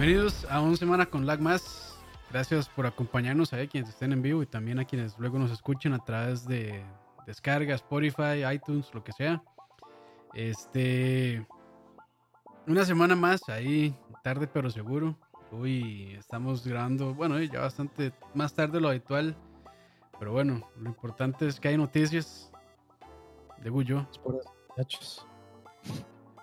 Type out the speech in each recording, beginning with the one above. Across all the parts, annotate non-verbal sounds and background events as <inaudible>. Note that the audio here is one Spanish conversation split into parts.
bienvenidos a una semana con Lag Más. Gracias por acompañarnos a quienes estén en vivo y también a quienes luego nos escuchen a través de descarga, Spotify, iTunes, lo que sea. Este. Una semana más ahí, tarde pero seguro. Hoy estamos grabando, bueno, ya bastante más tarde de lo habitual. Pero bueno, lo importante es que hay noticias. De Guyo.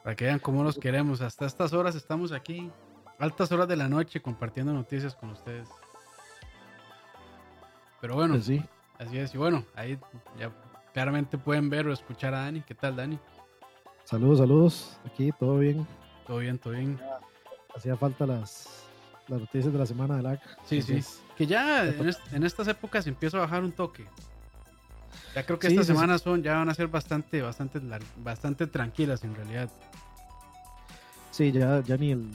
Para que vean cómo nos queremos. Hasta estas horas estamos aquí, altas horas de la noche, compartiendo noticias con ustedes. Pero bueno, pues sí. así es. Y bueno, ahí ya claramente pueden ver o escuchar a Dani. ¿Qué tal, Dani? Saludos, saludos. Aquí, todo bien. Todo bien, todo bien. Hacía falta las, las noticias de la semana de LAC. Sí, sí. Que ya en, estas épocas empieza a bajar un toque. Ya creo que estas semanas son, ya van a ser bastante, bastante, bastante tranquilas en realidad. Sí, ya, ya ni, el,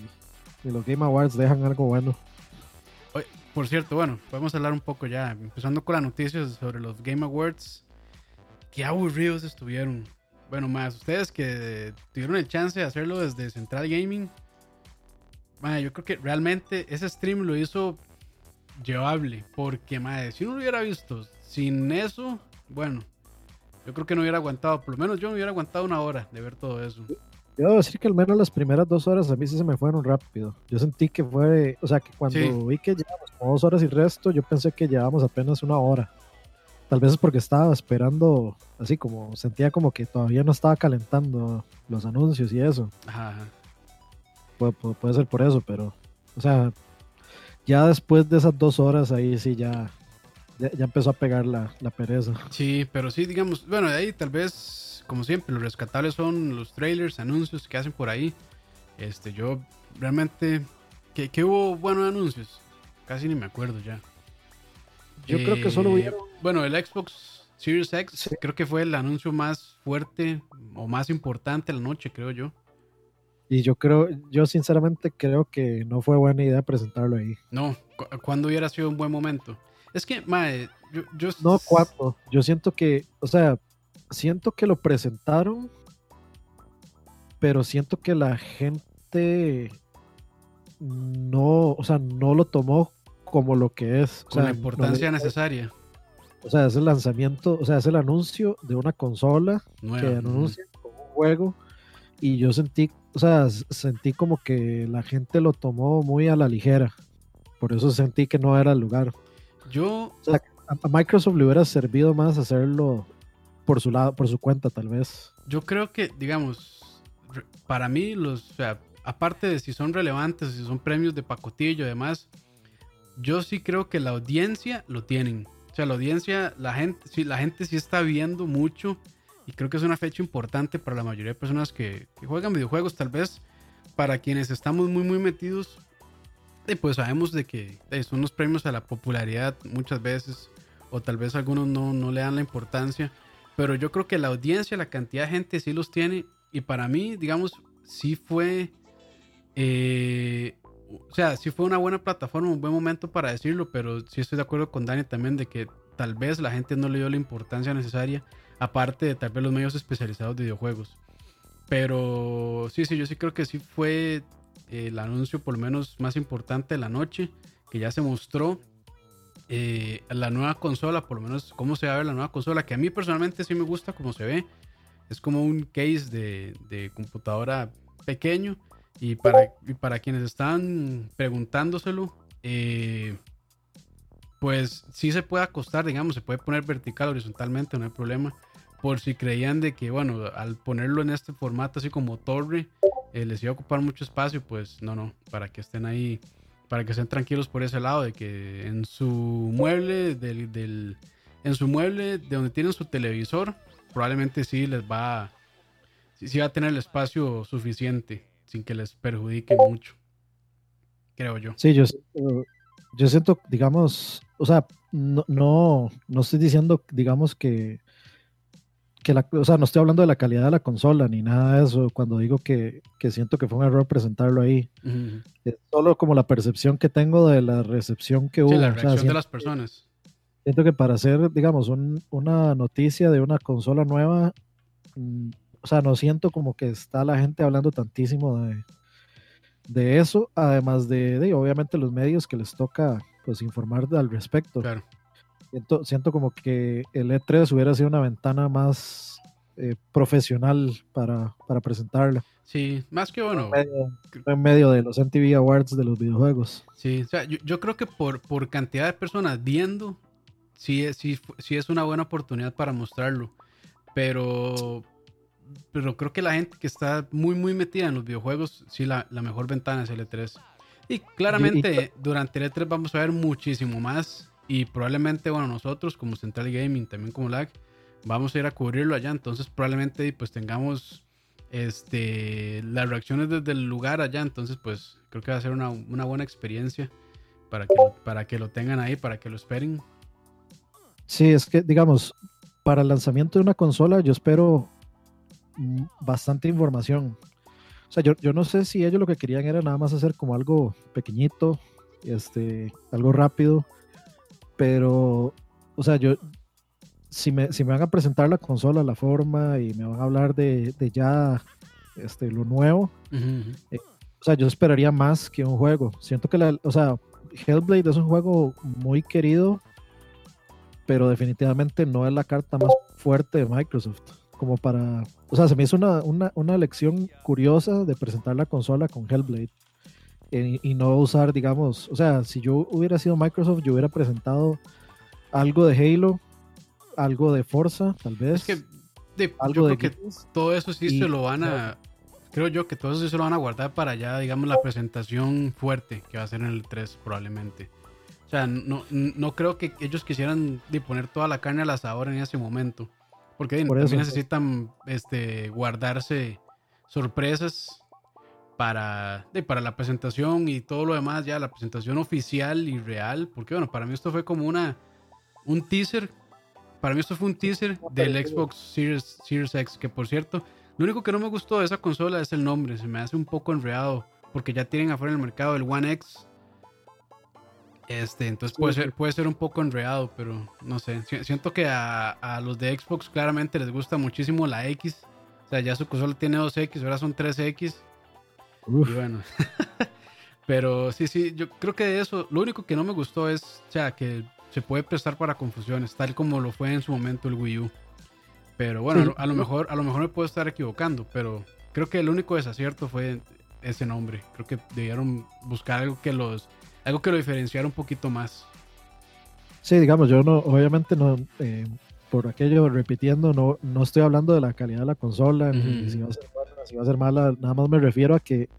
ni los Game Awards dejan algo bueno. por cierto, bueno, podemos hablar un poco ya, empezando con las noticias sobre los Game Awards. Qué aburridos estuvieron. Bueno, más ustedes que tuvieron el chance de hacerlo desde Central Gaming. yo creo que realmente ese stream lo hizo llevable. Porque, madre, si uno lo hubiera visto sin eso, bueno, yo creo que no hubiera aguantado. Por lo menos yo no hubiera aguantado una hora de ver todo eso. Yo debo decir que al menos las primeras dos horas a mí sí se me fueron rápido. Yo sentí que fue, o sea, que cuando vi que llevamos como dos horas y resto, yo pensé que llevábamos apenas una hora. Tal vez es porque estaba esperando, así como sentía como que todavía no estaba calentando los anuncios y eso. Ajá. puede ser por eso, pero, o sea, ya después de esas dos horas ahí sí ya, ya, empezó a pegar la, pereza. Sí, pero sí, digamos, bueno, de ahí tal vez, como siempre, los rescatables son los trailers, anuncios que hacen por ahí. Este, yo realmente, ¿qué, hubo buenos anuncios? Casi ni me acuerdo ya. Yo creo que solo eh, Bueno, el Xbox Series X creo que fue el anuncio más fuerte o más importante de la noche, creo yo. Y yo creo, yo sinceramente creo que no fue buena idea presentarlo ahí. No, ¿cuándo hubiera sido un buen momento? Es que, mae, yo, yo... No, cuatro. Yo siento que, o sea, siento que lo presentaron, pero siento que la gente no, o sea, no lo tomó como lo que es. Con la importancia necesaria. O sea, es el lanzamiento, o sea, es el anuncio de una consola que anuncia un juego. Y yo sentí o sea, sentí como que la gente lo tomó muy a la ligera. Por eso sentí que no era el lugar. Yo. O sea, a Microsoft le hubiera servido más hacerlo por su lado, por su cuenta, tal vez. Yo creo que, digamos, para mí, los, o sea, aparte de si son relevantes, si son premios de pacotillo y demás, yo sí creo que la audiencia lo tienen. O sea, la audiencia, la gente, sí, la gente sí está viendo mucho y creo que es una fecha importante para la mayoría de personas que, juegan videojuegos. Tal vez para quienes estamos muy, muy metidos, y pues sabemos de que son los premios a la popularidad muchas veces, o tal vez algunos no, no le dan la importancia. Pero yo creo que la audiencia, la cantidad de gente sí los tiene. Y para mí, digamos, sí fue. Eh, o sea, sí fue una buena plataforma, un buen momento para decirlo, pero sí estoy de acuerdo con Dani también de que tal vez la gente no le dio la importancia necesaria aparte de tal vez los medios especializados de videojuegos. Pero sí, sí, yo sí creo que sí fue el anuncio por lo menos más importante de la noche, que ya se mostró eh, la nueva consola, por lo menos cómo se va a ver la nueva consola, que a mí personalmente sí me gusta cómo se ve. Es como un case de, computadora pequeño. Y para, para quienes están preguntándoselo, eh, pues sí se puede acostar, digamos, se puede poner vertical, horizontalmente, no hay problema por si creían de que, bueno, al ponerlo en este formato así como torre, eh, les iba a ocupar mucho espacio, pues no, no, para que estén ahí, para que estén tranquilos por ese lado, de que en su mueble, del, del en su mueble de donde tienen su televisor, probablemente sí les va, sí, sí va a tener el espacio suficiente, sin que les perjudique mucho, creo yo. Sí, yo, yo siento, digamos, o sea, no, no, no estoy diciendo, digamos que que la, o sea, no estoy hablando de la calidad de la consola ni nada de eso cuando digo que, que siento que fue un error presentarlo ahí. Es solo como la percepción que tengo de la recepción que hubo. la reacción de las personas. Siento que para hacer, digamos, un, una noticia de una consola nueva, mm, o sea, no siento como que está la gente hablando tantísimo de, de eso, además de, obviamente los medios que les toca pues informar al respecto. Claro. Siento, siento como que el E3 hubiera sido una ventana más eh, profesional para, para presentarla. Sí, más que bueno. En medio, de los MTV Awards de los videojuegos. Sí, o sea, yo, creo que por, por cantidad de personas viendo, sí, sí, sí es una buena oportunidad para mostrarlo. Pero, pero creo que la gente que está muy, muy metida en los videojuegos, sí, la, mejor ventana es el E3. Y claramente durante el E3 vamos a ver muchísimo más. Y probablemente, bueno, nosotros como Central Gaming, también como LAG, vamos a ir a cubrirlo allá. Entonces probablemente pues tengamos este, las reacciones desde el lugar allá. Entonces pues creo que va a ser una, buena experiencia para que, para que lo tengan ahí, para que lo esperen. Sí, es que digamos, para el lanzamiento de una consola yo espero bastante información. O sea, yo, yo, no sé si ellos lo que querían era nada más hacer como algo pequeñito, este, algo rápido, pero, o sea, yo, si me, si me van a presentar la consola, la forma y me van a hablar de, de ya este, lo nuevo, eh, o sea, yo esperaría más que un juego. Siento que la, o sea, Hellblade es un juego muy querido, pero definitivamente no es la carta más fuerte de Microsoft como para... O sea, se me hizo una, una, una lección curiosa de presentar la consola con Hellblade eh, y no usar, digamos, o sea, si yo hubiera sido Microsoft, yo hubiera presentado algo de Halo, algo de Forza, tal vez. Es que algo de que todo eso sí se lo van a... Creo yo que todo eso sí se lo van a guardar para ya, digamos, la presentación fuerte que va a ser en el 3 probablemente. O sea, no, no creo que ellos quisieran poner toda la carne al asador en ese momento. Porque también necesitan este, guardarse sorpresas para, para la presentación y todo lo demás, ya la presentación oficial y real. Porque bueno, para mí esto fue como una un teaser. Para mí esto fue un teaser del Xbox Series, Series X, que por cierto, lo único que no me gustó de esa consola es el nombre. Se me hace un poco enredado. Porque ya tienen afuera en el mercado el One X este, entonces puede ser, puede ser un poco enredado, pero no sé. Siento que a, los de Xbox claramente les gusta muchísimo la X. O sea, ya su consola tiene 2X, ahora son 3X. Y bueno. <laughs> pero sí, sí, yo creo que de eso, lo único que no me gustó es, o sea, que se puede prestar para confusiones, tal como lo fue en su momento el Wii U. Pero bueno, a, lo mejor, a lo mejor me puedo estar equivocando, pero creo que el único desacierto fue ese nombre. Creo que debieron buscar algo que los algo que lo diferenciara un poquito más. Sí, digamos, yo no, obviamente no, eh, por aquello repitiendo, no, no estoy hablando de la calidad de la consola, ni si va, a ser mala, si va a ser mala, nada más me refiero a que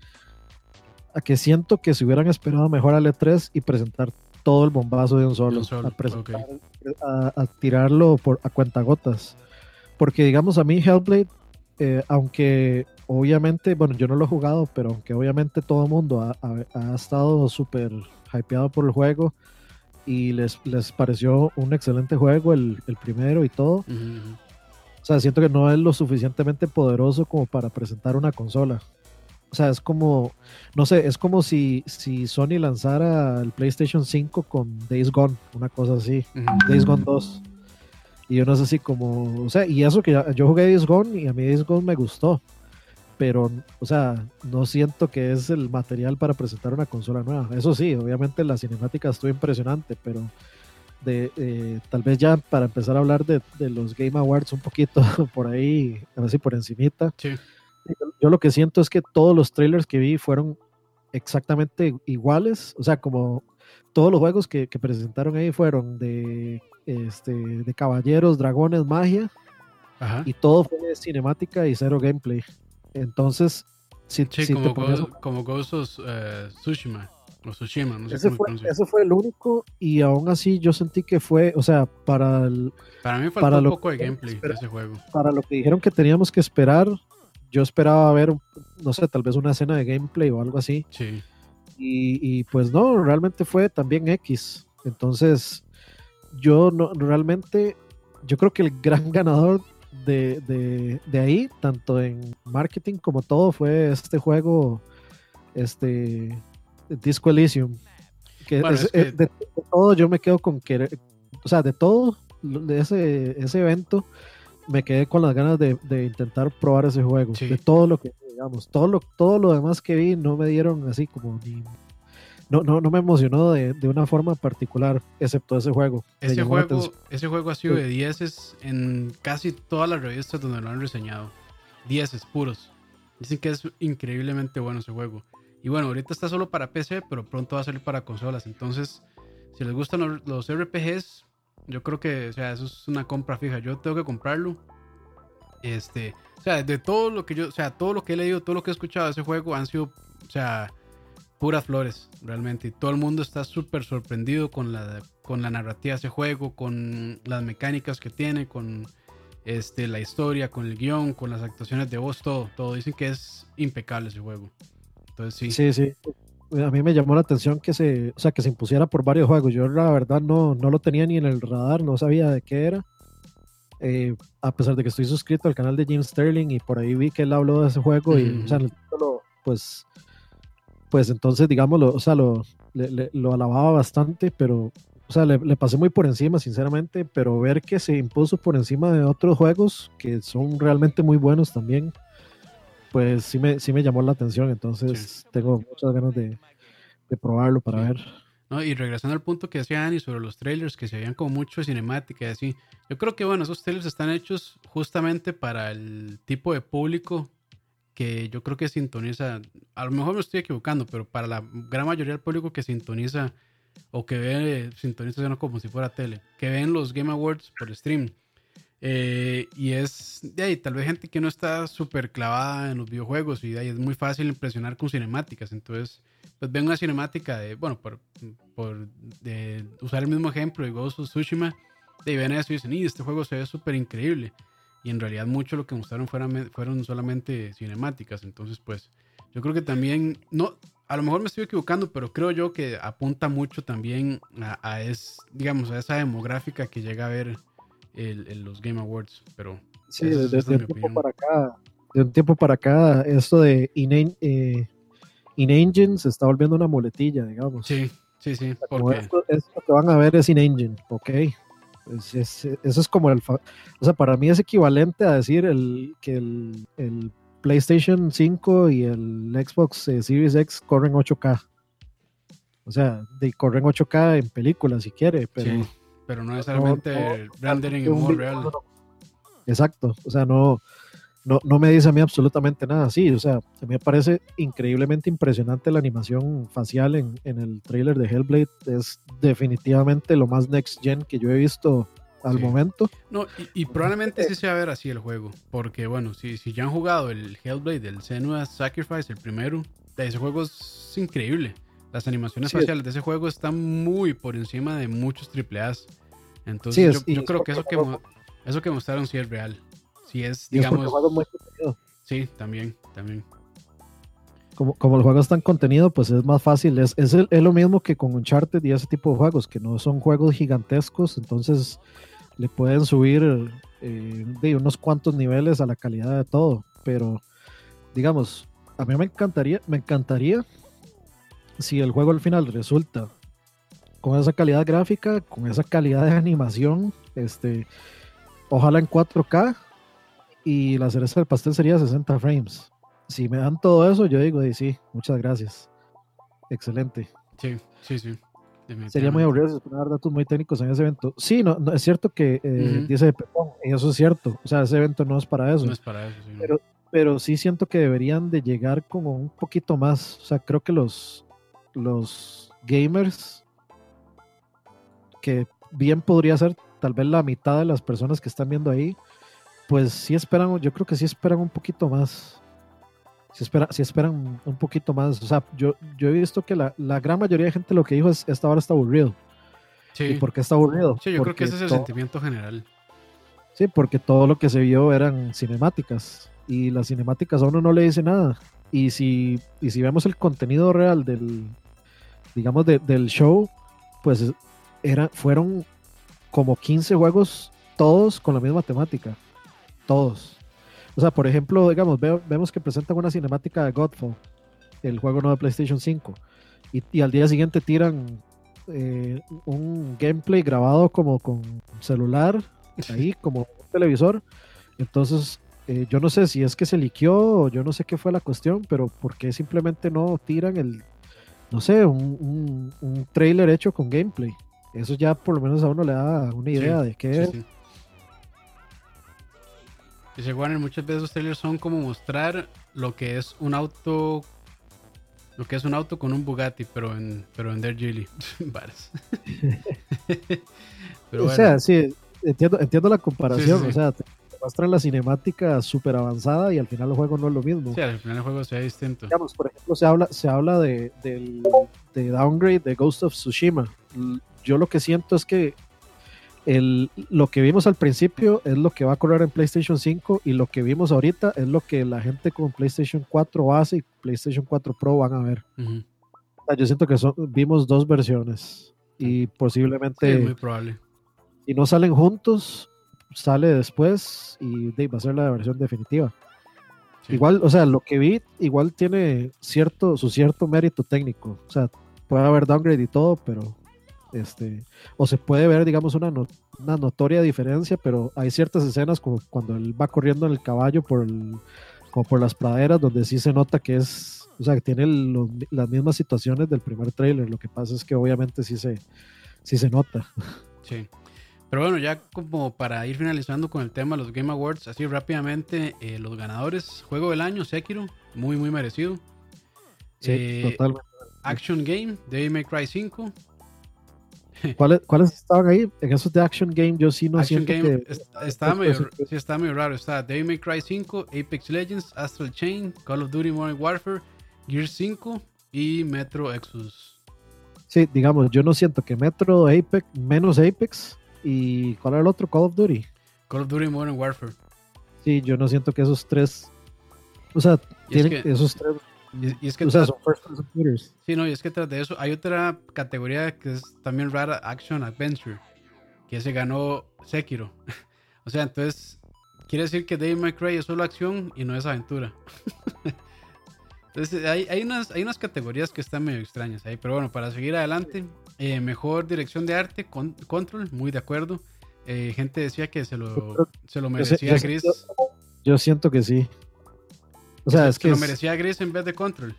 a que siento que si hubieran esperado mejor al E3 y presentar todo el bombazo de un solo, a, tirarlo por, a cuentagotas. Porque digamos a mí Hellblade, eh, aunque obviamente, bueno, yo no lo he jugado, pero aunque obviamente todo el mundo ha, estado súper hypeado por el juego y les, les pareció un excelente juego el, primero y todo. O sea, siento que no es lo suficientemente poderoso como para presentar una consola. O sea, es como, no sé, es como si, si Sony lanzara el PlayStation 5 con Days Gone, una cosa así, Days Gone 2. Y yo no sé si como, o sea, y eso que yo jugué Days Gone y a mí Days Gone me gustó pero, o sea, no siento que es el material para presentar una consola nueva. Eso sí, obviamente la cinemática estuvo impresionante, pero de, eh, tal vez ya para empezar a hablar de, los Game Awards un poquito <laughs> por ahí, a ver si por encimita. Yo lo que siento es que todos los trailers que vi fueron exactamente iguales, o sea, como todos los juegos que, presentaron ahí fueron de, este, de caballeros, dragones, magia, y todo fue cinemática y cero gameplay. Entonces, si, como, como Ghost of eh, Tsushima. O Tsushima, no sé ese, fue, ese fue el único y aún así yo sentí que fue, o sea, para el... Para mí faltó un poco de gameplay de ese juego. Para lo que dijeron que teníamos que esperar, yo esperaba ver, no sé, tal vez una escena de gameplay o algo así. Sí. Y, y pues no, realmente fue también X. Entonces, yo no, realmente, yo creo que el gran <laughs> ganador de, de, ahí, tanto en marketing como todo, fue este juego, este Disco Elysium. Que, de, todo yo me quedo con que, o sea, de todo, de ese, ese evento, me quedé con las ganas de, intentar probar ese juego, de todo lo que... digamos. Todo lo, todo lo demás que vi no me dieron así como ni... No, no, no me emocionó de, de una forma particular, excepto ese juego. Ese juego, ese juego ha sido de 10 en casi todas las revistas donde lo han reseñado. 10 puros. Dicen que es increíblemente bueno ese juego. Y bueno, ahorita está solo para PC, pero pronto va a salir para consolas. Entonces, si les gustan los, los RPGs, yo creo que, o sea, eso es una compra fija. Yo tengo que comprarlo. Este, o sea, de todo lo que yo, o sea, todo lo que he leído, todo lo que he escuchado de ese juego han sido, o sea, puras flores, realmente. Y todo el mundo está súper sorprendido con la, con la narrativa de ese juego, con las mecánicas que tiene, con este, la historia, con el guion, con las actuaciones de voz, todo. Todo dicen que es impecable ese juego. Entonces sí. Sí, sí. A mí me llamó la atención que se, o sea, que se impusiera por varios juegos. Yo la verdad no, no lo tenía ni en el radar, no sabía de qué era. Eh, a pesar de que estoy suscrito al canal de Jim Sterling y por ahí vi que él habló de ese juego y, o sea, en el título, pues, pues entonces, digámoslo, o sea, lo, lo alababa bastante, pero, o sea, le, le, pasé muy por encima, sinceramente, pero ver que se impuso por encima de otros juegos que son realmente muy buenos también, pues sí me, sí me llamó la atención, entonces sí. tengo muchas ganas de, de probarlo para sí. ver. No, y regresando al punto que decía Ani sobre los trailers, que se veían como mucho de cinemática y así. Yo creo que, bueno, esos trailers están hechos justamente para el tipo de público que yo creo que sintoniza. A lo mejor me estoy equivocando, pero para la gran mayoría del público que sintoniza o que ve, sintoniza no como si fuera tele, que ven los Game Awards por stream. Eh, y es de ahí, tal vez gente que no está súper clavada en los videojuegos y de ahí es muy fácil impresionar con cinemáticas. Entonces, pues ven una cinemática de, bueno, por, por de usar el mismo ejemplo de Ghost of Tsushima, y ven eso y dicen, y este juego se ve súper increíble. Y en realidad mucho lo que mostraron fueron, fueron solamente cinemáticas. Entonces, pues, yo creo que también, no, a lo mejor me estoy equivocando, pero creo yo que apunta mucho también a, a es, digamos, a esa demográfica que llega a ver el, el, los Game Awards. Pero sí, desde, desde un tiempo para acá, de un tiempo para acá, esto de in, eh, in-engine se está volviendo una muletilla, digamos. Sí, sí, sí. Porque... Esto, esto, que van a ver es in-engine, ok. Es, es, eso es como el. O sea, para mí es equivalente a decir el, que el, el PlayStation 5 y el Xbox eh, Series X corren 8K. O sea, de, corren 8K en películas si quiere, pero. Sí, pero no necesariamente no, no, rendering en modo real. Exacto, o sea, no, no, no me dice a mí absolutamente nada así. O sea, a mí me parece increíblemente impresionante la animación facial en, en el trailer de Hellblade. Es definitivamente lo más next gen que yo he visto al sí. momento. No, y, y, probablemente sí se va a ver así el juego. Porque, bueno, si, si ya han jugado el Hellblade, el Senua Sacrifice, el primero, ese juego es increíble. Las animaciones sí. faciales de ese juego están muy por encima de muchos AAAs. Entonces, sí, es, yo, yo creo que eso que, eso que mostraron sí es real. Si es, digamos. sí, también, también. Como, como el juego es tan contenido, pues es más fácil. Es, es, el, es, lo mismo que con Uncharted y ese tipo de juegos, que no son juegos gigantescos, entonces le pueden subir eh, de unos cuantos niveles a la calidad de todo. Pero, digamos, a mí me encantaría, me encantaría si el juego al final resulta con esa calidad gráfica, con esa calidad de animación, este, ojalá en 4K, y la cereza del pastel sería 60 frames. Si me dan todo eso, yo digo, sí, muchas gracias. Excelente. Sí, sí, sí. Sería muy aburrido dar datos muy técnicos en ese evento. Sí, no, no es cierto que eh, uh -huh. dice Pepón, y eso es cierto. O sea, ese evento no es para eso. No es para eso, sí, pero, pero sí siento que deberían de llegar como un poquito más. O sea, creo que los, los gamers, que bien podría ser tal vez la mitad de las personas que están viendo ahí, pues sí esperan, yo creo que sí esperan un poquito más. Si esperan, si esperan un poquito más. O sea, yo, yo he visto que la, la gran mayoría de gente lo que dijo es esta hora está aburrido. Sí. ¿Y por qué está aburrido? Sí, yo porque creo que ese es el sentimiento general. Sí, porque todo lo que se vio eran cinemáticas. Y las cinemáticas a uno no le dice nada. Y si, y si vemos el contenido real del, digamos, de, del show, pues era, fueron como 15 juegos, todos con la misma temática todos. O sea, por ejemplo, digamos, veo, vemos que presentan una cinemática de Godfall, el juego nuevo de PlayStation 5, y, y al día siguiente tiran eh, un gameplay grabado como con celular, <laughs> ahí, como un televisor. Entonces, eh, yo no sé si es que se liqueó o yo no sé qué fue la cuestión, pero ¿por qué simplemente no tiran el, no sé, un, un, trailer hecho con gameplay? Eso ya por lo menos a uno le da una idea de qué es. Dice Warner, muchas veces los trailers son como mostrar lo que es un auto lo que es un auto con un Bugatti, pero en, pero en <laughs> <laughs> O sea, sí, entiendo, entiendo la comparación. O sea, te muestran la cinemática súper avanzada y al final el juego no es lo mismo. Sí, al final el juego sea distinto. Digamos, por ejemplo, se habla, se habla de, del, de downgrade de Ghost of Tsushima. Yo lo que siento es que el, lo que vimos al principio es lo que va a correr en PlayStation 5 y lo que vimos ahorita es lo que la gente con PlayStation 4 base y PlayStation 4 Pro van a ver. yo siento que son, vimos dos versiones y posiblemente... muy probable. Si no salen juntos, sale después y va a ser la versión definitiva. Igual, o sea, lo que vi igual tiene cierto, su cierto mérito técnico. O sea, puede haber downgrade y todo, pero este, o se puede ver, digamos, una, una notoria diferencia, pero hay ciertas escenas como cuando él va corriendo en el caballo por, como por las praderas, donde sí se nota que es, o sea, que tiene las mismas situaciones del primer trailer. Lo que pasa es que obviamente sí se, sí se nota. <laughs> Sí. Pero bueno, ya como para ir finalizando con el tema de los Game Awards, así rápidamente, eh, los ganadores, juego del año, Sekiro, muy, muy merecido. Sí, eh, totalmente. Action Game, Devil May Cry 5, <laughs> ¿Cuáles, ¿Cuáles estaban ahí? En esos de Action Game yo sí no siento que... Está, medio, sí, está medio raro. Está Devil May Cry 5, Apex Legends, Astral Chain, Call of Duty Modern Warfare, Gear 5 y Metro Exodus. Sí, digamos, yo no siento que Metro, Apex, menos Apex y ¿cuál era el otro? Call of Duty. Call of Duty Modern Warfare. Sí, yo no siento que esos tres... O sea, tienen, esos tres y, es que tras, sí, no, y es que tras de eso hay otra categoría que es también rara, Action Adventure, que se ganó Sekiro. <laughs> o sea, entonces quiere decir que Dave McRae es solo acción y no es aventura. <laughs> entonces hay, hay, unas, hay unas categorías que están medio extrañas ahí, pero bueno, para seguir adelante, eh, mejor dirección de arte, Control, muy de acuerdo. Eh, gente decía que se lo, se lo merecía Chris. Yo siento que sí. O sea, es que. lo merecía Gris en vez de Control.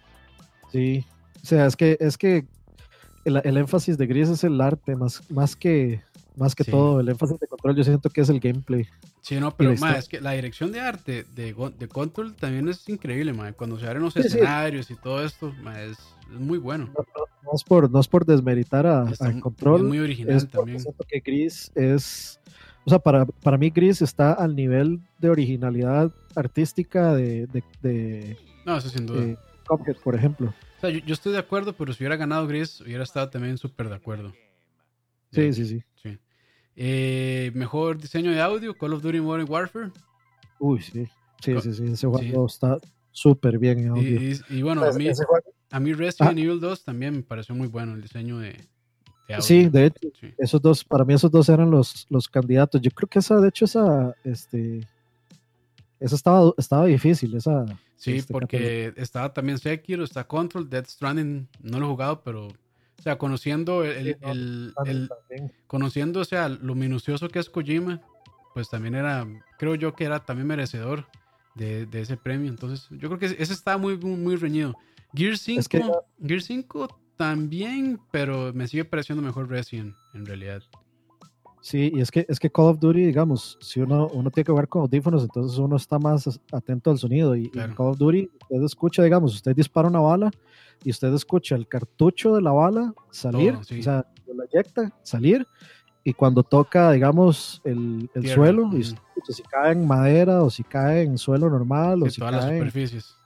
Sí. O sea, es que, es que el, énfasis de Gris es el arte, más, más que, más que todo. El énfasis de Control yo siento que es el gameplay. Sí, no, pero más, es que la dirección de arte de, de Control también es increíble, man. Cuando se abren los escenarios y todo esto, es, muy bueno. No, es por, no es por desmeritar a, Control. Es muy original también. Siento que Gris es o sea, para, para mí Gris está al nivel de originalidad artística de... de, no, eso sin duda. por ejemplo. O sea, yo, estoy de acuerdo, pero si hubiera ganado Gris, hubiera estado también súper de acuerdo. Sí, sí, sí. sí. Eh, mejor diseño de audio, Call of Duty Modern Warfare. Uy, sí. Sí, sí, sí. Ese juego está súper bien en audio. Y, bueno, a mí, a mí Resident Evil 2 también me pareció muy bueno el diseño de, Sí, de hecho, esos dos, para mí esos dos eran los, los candidatos. Yo creo que esa, de hecho, esa, este, esa estaba, estaba difícil, esa. Sí, este, porque estaba también Sekiro, está Control, Dead Stranding, no lo he jugado, pero, o sea, conociendo el, el, conociendo, o sea, lo minucioso que es Kojima, pues también era, creo yo que era también merecedor de, de ese premio. Entonces, yo creo que ese estaba muy, muy, reñido. Gear 5, Gear 5 también, pero me sigue pareciendo mejor Resident en realidad. Sí, y es que, es que Call of Duty, digamos, si uno, uno tiene que jugar con audífonos, entonces uno está más atento al sonido. Y en Call of Duty, usted escucha, digamos, usted dispara una bala y usted escucha el cartucho de la bala salir, o sea, la eyecta, salir, y cuando toca, digamos, el, el suelo, y si cae en madera o si cae en suelo normal, o si todas las superficies.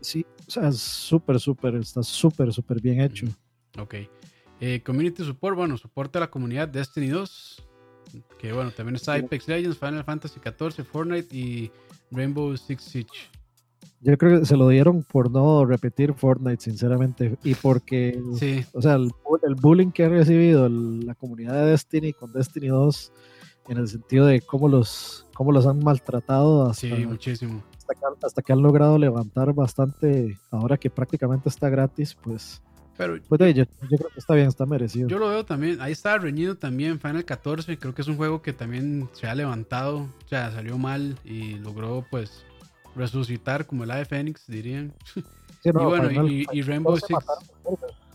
Sí, o sea, es súper, súper, está súper, súper bien hecho. Ok. Eh, community Support, bueno, soporta a la comunidad Destiny 2. Que bueno, también está Apex Legends, Final Fantasy XIV, Fortnite y Rainbow Six Siege. Yo creo que se lo dieron por no repetir Fortnite, sinceramente. Y porque, sí. o sea, el, bullying que ha recibido la comunidad de Destiny con Destiny 2, en el sentido de cómo los, cómo los han maltratado. Hasta, sí, muchísimo hasta que, han logrado levantar bastante, ahora que prácticamente está gratis, pues Pero pues yo, creo que está bien, está merecido. Yo lo veo también. Ahí está reñido también Final 14. Creo que es un juego que también se ha levantado. O sea, salió mal y logró pues resucitar como el Ave Phoenix, dirían. <laughs> y bueno, y, Rainbow Six.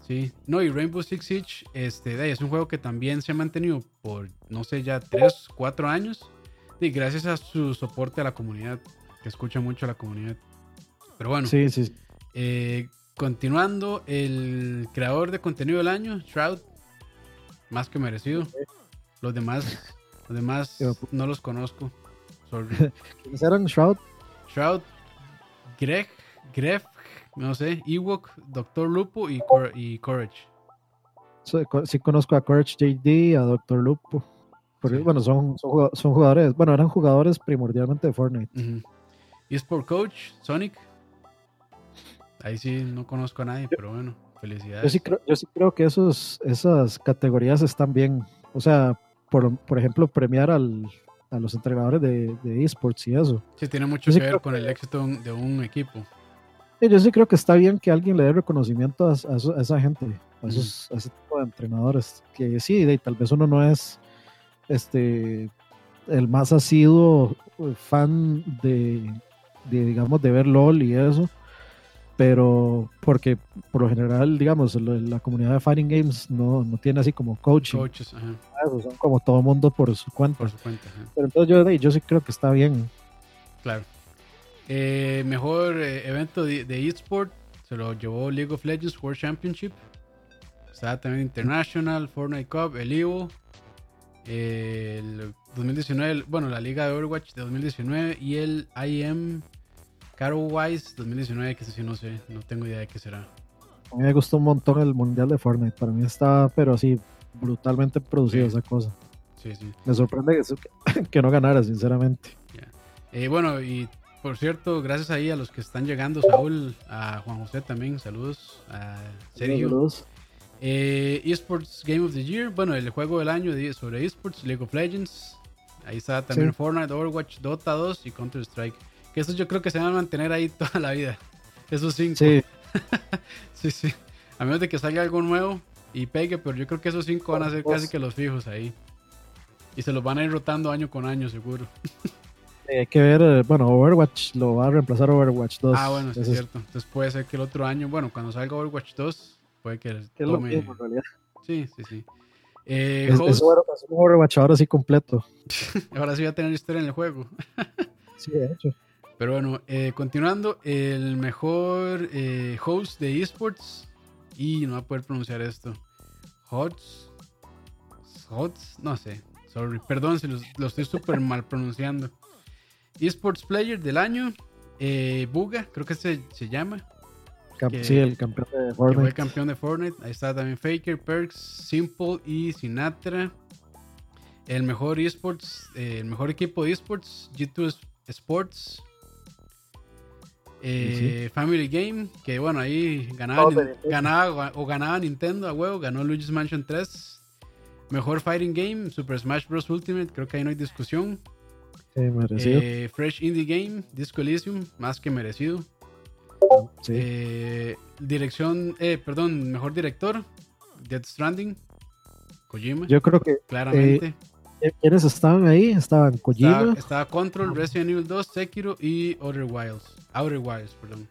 Sí, no, y Rainbow Six Siege este, es un juego que también se ha mantenido por, no sé, ya 3, 4 años. Y gracias a su soporte a la comunidad, que escucha mucho la comunidad. Pero bueno, sí, sí. Eh, continuando, el creador de contenido del año, Shroud, más que merecido. Los demás, los demás no los conozco. <laughs> ¿Quiénes eran Shroud? Shroud, Greg, Gref, no sé, Ewok, Doctor Lupo y, y Courage. Sí, conozco a Courage JD, a Doctor Lupo. Porque, bueno, son, son, jugadores, bueno, eran jugadores primordialmente de Fortnite. Y es por Coach, Sonic. Ahí sí no conozco a nadie, pero bueno, felicidades. Yo sí creo, yo sí creo que esos, esas categorías están bien. O sea, por, por ejemplo, premiar al, a los entrenadores de, de esports y eso. Sí, tiene mucho que ver con el éxito de un equipo. Yo sí creo que está bien que alguien le dé reconocimiento a, esa gente, a, esos, ese tipo de entrenadores. Que sí, de, tal vez uno no es este el más asiduo fan de, de, digamos, de ver LOL y eso, pero porque por lo general, digamos, la comunidad de Fighting Games no, no tiene así como coaching. Coaches, ajá. son como todo mundo por su cuenta. Por su cuenta Pero entonces yo, yo sí creo que está bien. Claro. Eh, mejor eh, evento de, eSport se lo llevó League of Legends World Championship. Estaba también International, Fortnite Cup, el Evo. el 2019, bueno, la Liga de Overwatch de 2019 y el IM Caro Wise 2019, que sé si no sé, no tengo idea de qué será. A mí me gustó un montón el mundial de Fortnite. Para mí está, pero así, brutalmente producido esa cosa. Sí, sí. Me sorprende que, <laughs> que no ganara, sinceramente. Eh, bueno, y por cierto, gracias ahí a los que están llegando, Saúl, a Juan José también, saludos, a Sergio. Saludos. Eh, eSports Game of the Year, bueno, el juego del año sobre eSports, League of Legends. Ahí está también Fortnite, Overwatch, Dota 2 y Counter Strike. Que esos yo creo que se van a mantener ahí <laughs> toda la vida. Esos cinco. Sí. <laughs> sí, sí. A menos de que salga algo nuevo y pegue, pero yo creo que esos cinco van a ser casi que los fijos ahí. Y se los van a ir rotando año con año, seguro. hay que ver, eh, bueno, Overwatch lo va a reemplazar Overwatch 2. Ah, bueno, sí es cierto. Entonces puede ser que el otro año, bueno, cuando salga Overwatch 2, puede que tome... Es lo realidad. Sí, sí, sí. Eh, es, es, un Overwatch ahora sí completo. <laughs> ahora sí va a tener historia en el juego. <laughs> sí, de hecho. Pero bueno, eh, continuando, el mejor eh, host de esports, y no va a poder pronunciar esto, Hots, Hots, no sé, sorry, perdón si lo, estoy súper mal pronunciando. Esports Player del año, Buga, creo que se, se llama. Sí, el campeón de Fortnite. fue el campeón de Fortnite. Ahí está también Faker, Perks, Simple y Sinatra. El mejor esports, el mejor equipo de esports, G2 Sports. Eh, Family Game, que bueno, ahí ganaba, ganaba o ganaba Nintendo a huevo, ganó Luigi's Mansion 3. Mejor Fighting Game, Super Smash Bros. Ultimate, creo que ahí no hay discusión. Eh, Fresh Indie Game, Disco Elysium, más que merecido. Eh, dirección, perdón, mejor director, Dead Stranding, Kojima. Yo creo que claramente. ¿Quiénes estaban ahí? Estaban Kojima. Estaba, Control, Resident Evil 2, Sekiro y Outer Wilds. Outer Wilds, perdón.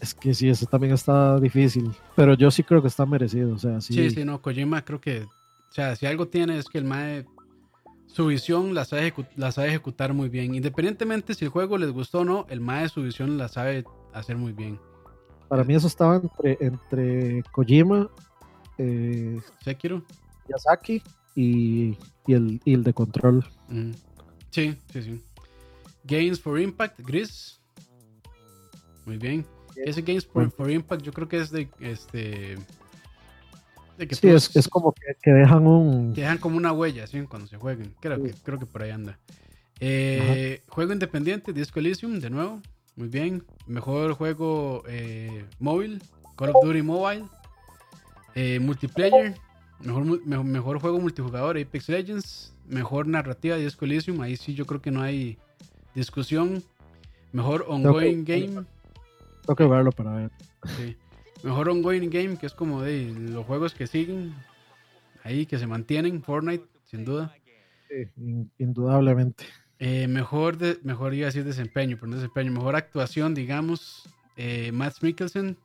Es que sí, eso también está difícil. Pero yo sí creo que está merecido. O sea, sí. Sí, sí, no. Kojima creo que. O sea, si algo tiene es que el Mae. Su visión la sabe, la sabe ejecutar muy bien. Independientemente si el juego les gustó o no, el Mae su visión la sabe hacer muy bien. Para mí eso estaba entre, entre Kojima, eh, Sekiro, Yasaki y, el, el de control. Sí, sí, sí. Games for Impact, Gris. Muy bien. Ese Games for, Impact yo creo que es de este... De que sí, es, como que, dejan un... Que dejan como una huella, ¿sí? Cuando se jueguen. Creo, que, creo que por ahí anda. Eh, juego independiente, Disco Elysium, de nuevo. Muy bien. Mejor juego eh, móvil, Call of Duty Mobile. Eh, multiplayer, Mejor, mejor, juego multijugador, Apex Legends. Mejor narrativa, Disco Elysium. Ahí sí yo creo que no hay discusión. Mejor ongoing game. Tengo que verlo para ver. Mejor ongoing game, que es como de los juegos que siguen ahí, que se mantienen. Fortnite, sin duda. indudablemente. Eh, mejor, de, mejor iba a decir desempeño, pero no desempeño. Mejor actuación, digamos. Eh, Matt Mikkelsen.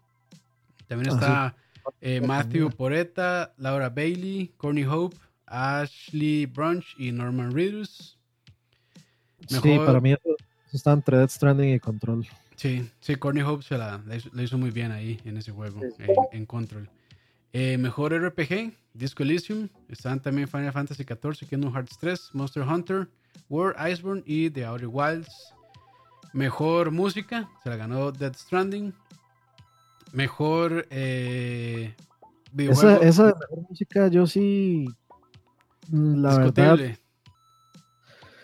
También ah, está eh, Matthew Poreta, Laura Bailey, Courtney Hope, Ashley Brunch y Norman Reedus. Sí, para mí está entre Death Stranding y Control. Sí, sí, Courtney Hope se la, hizo, muy bien ahí en ese juego, En, Control. Eh, mejor RPG, Disco Elysium. Están también Final Fantasy XIV, Kingdom Hearts 3, Monster Hunter, World Iceborne y The Outer Wilds. Mejor música, se la ganó Death Stranding. Mejor eh, Esa, esa de mejor música, yo sí. La verdad.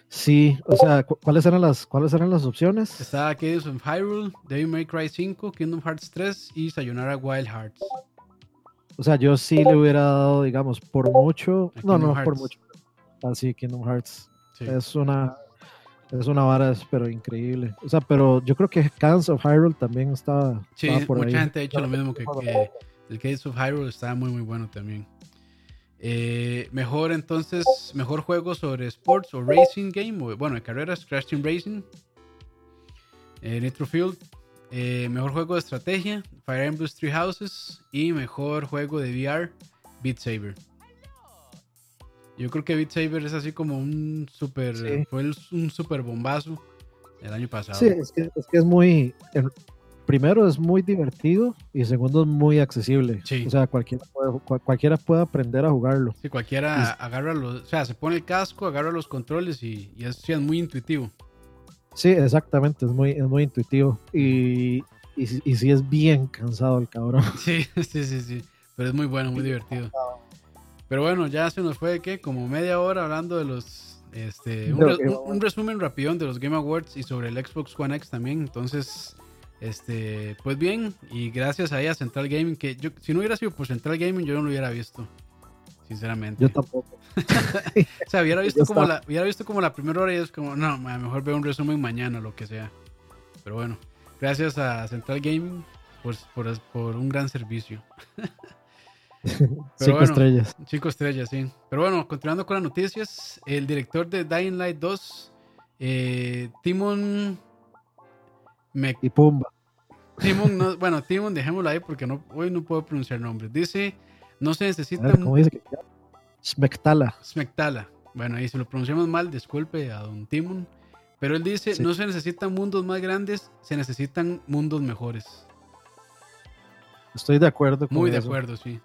Sí, o sea, ¿cuáles eran las, cuáles eran las opciones? Estaba Cadence of Hyrule, Devil May Cry 5, Kingdom Hearts 3 y Sayonara Wild Hearts. O sea, yo sí le hubiera dado, digamos, por mucho. no, no, por mucho. Así, Kingdom Hearts. Es una es una vara, pero increíble. O sea, pero yo creo que Cadence of Hyrule también estaba, sí, mucha gente ha dicho lo mismo que, el Cadence of Hyrule estaba muy muy bueno también. Eh, mejor entonces, mejor juego sobre sports o racing game, bueno, de carreras, Crash Team Racing, eh, Nitro Field, eh, mejor juego de estrategia, Fire Emblem Three Houses y mejor juego de VR, Beat Saber. Yo creo que Beat Saber es así como un super, fue un super bombazo el año pasado. Sí, es que es, muy, primero es muy divertido y segundo es muy accesible. O sea, cualquiera puede, cualquiera puede aprender a jugarlo. Sí, cualquiera agarra los, o sea, se pone el casco, agarra los controles y, es, muy intuitivo. Sí, exactamente, es muy, es muy intuitivo y, y, y sí es bien cansado el cabrón. <laughs> Sí, sí, sí, sí, pero es muy bueno, muy divertido. Pero bueno, ya se nos fue, ¿qué? Como media hora hablando de los... Este, un, resumen rapidón de los Game Awards y sobre el Xbox One X también. Entonces, este, pues bien, y gracias a ella Central Gaming, que yo, si no hubiera sido por Central Gaming, yo no lo hubiera visto, sinceramente. Yo tampoco. <laughs> o sea, hubiera <laughs> visto, como la, hubiera visto como la primera hora y es como, no, mejor veo un resumen mañana, lo que sea. Pero bueno, gracias a Central Gaming por, por, por un gran servicio. <laughs> <laughs> cinco estrellas. Cinco estrellas, sí. Pero bueno, continuando con las noticias, el director de Dying Light 2, eh, Timon Y Pumba. Timon, no, <laughs> bueno, Timon, dejémoslo ahí porque no, hoy no puedo pronunciar nombres. Dice, no se necesita... ¿Cómo dice que Smectala. Smectala. Bueno, ahí si lo pronunciamos mal, disculpe a don Timon. Pero él dice, no se necesitan mundos más grandes, se necesitan mundos mejores. Estoy de acuerdo con Muy de acuerdo, sí.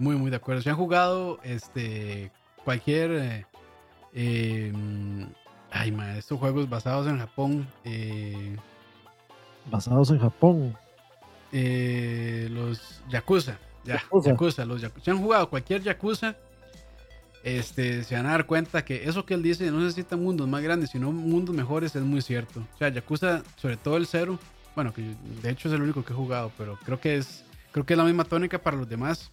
Muy, muy de acuerdo. Si han jugado este cualquier. Eh, em, ay, ma, estos juegos basados en Japón. Eh, basados en Japón. Eh, los Yakuza. Ya, Yakuza. los Yakuza. Si han jugado cualquier Yakuza, este, se van a dar cuenta que eso que él dice no necesita mundos más grandes, sino mundos mejores, es muy cierto. O sea, Yakuza, sobre todo el cero, bueno, que de hecho es el único que he jugado, pero creo que es, creo que es la misma tónica para los demás.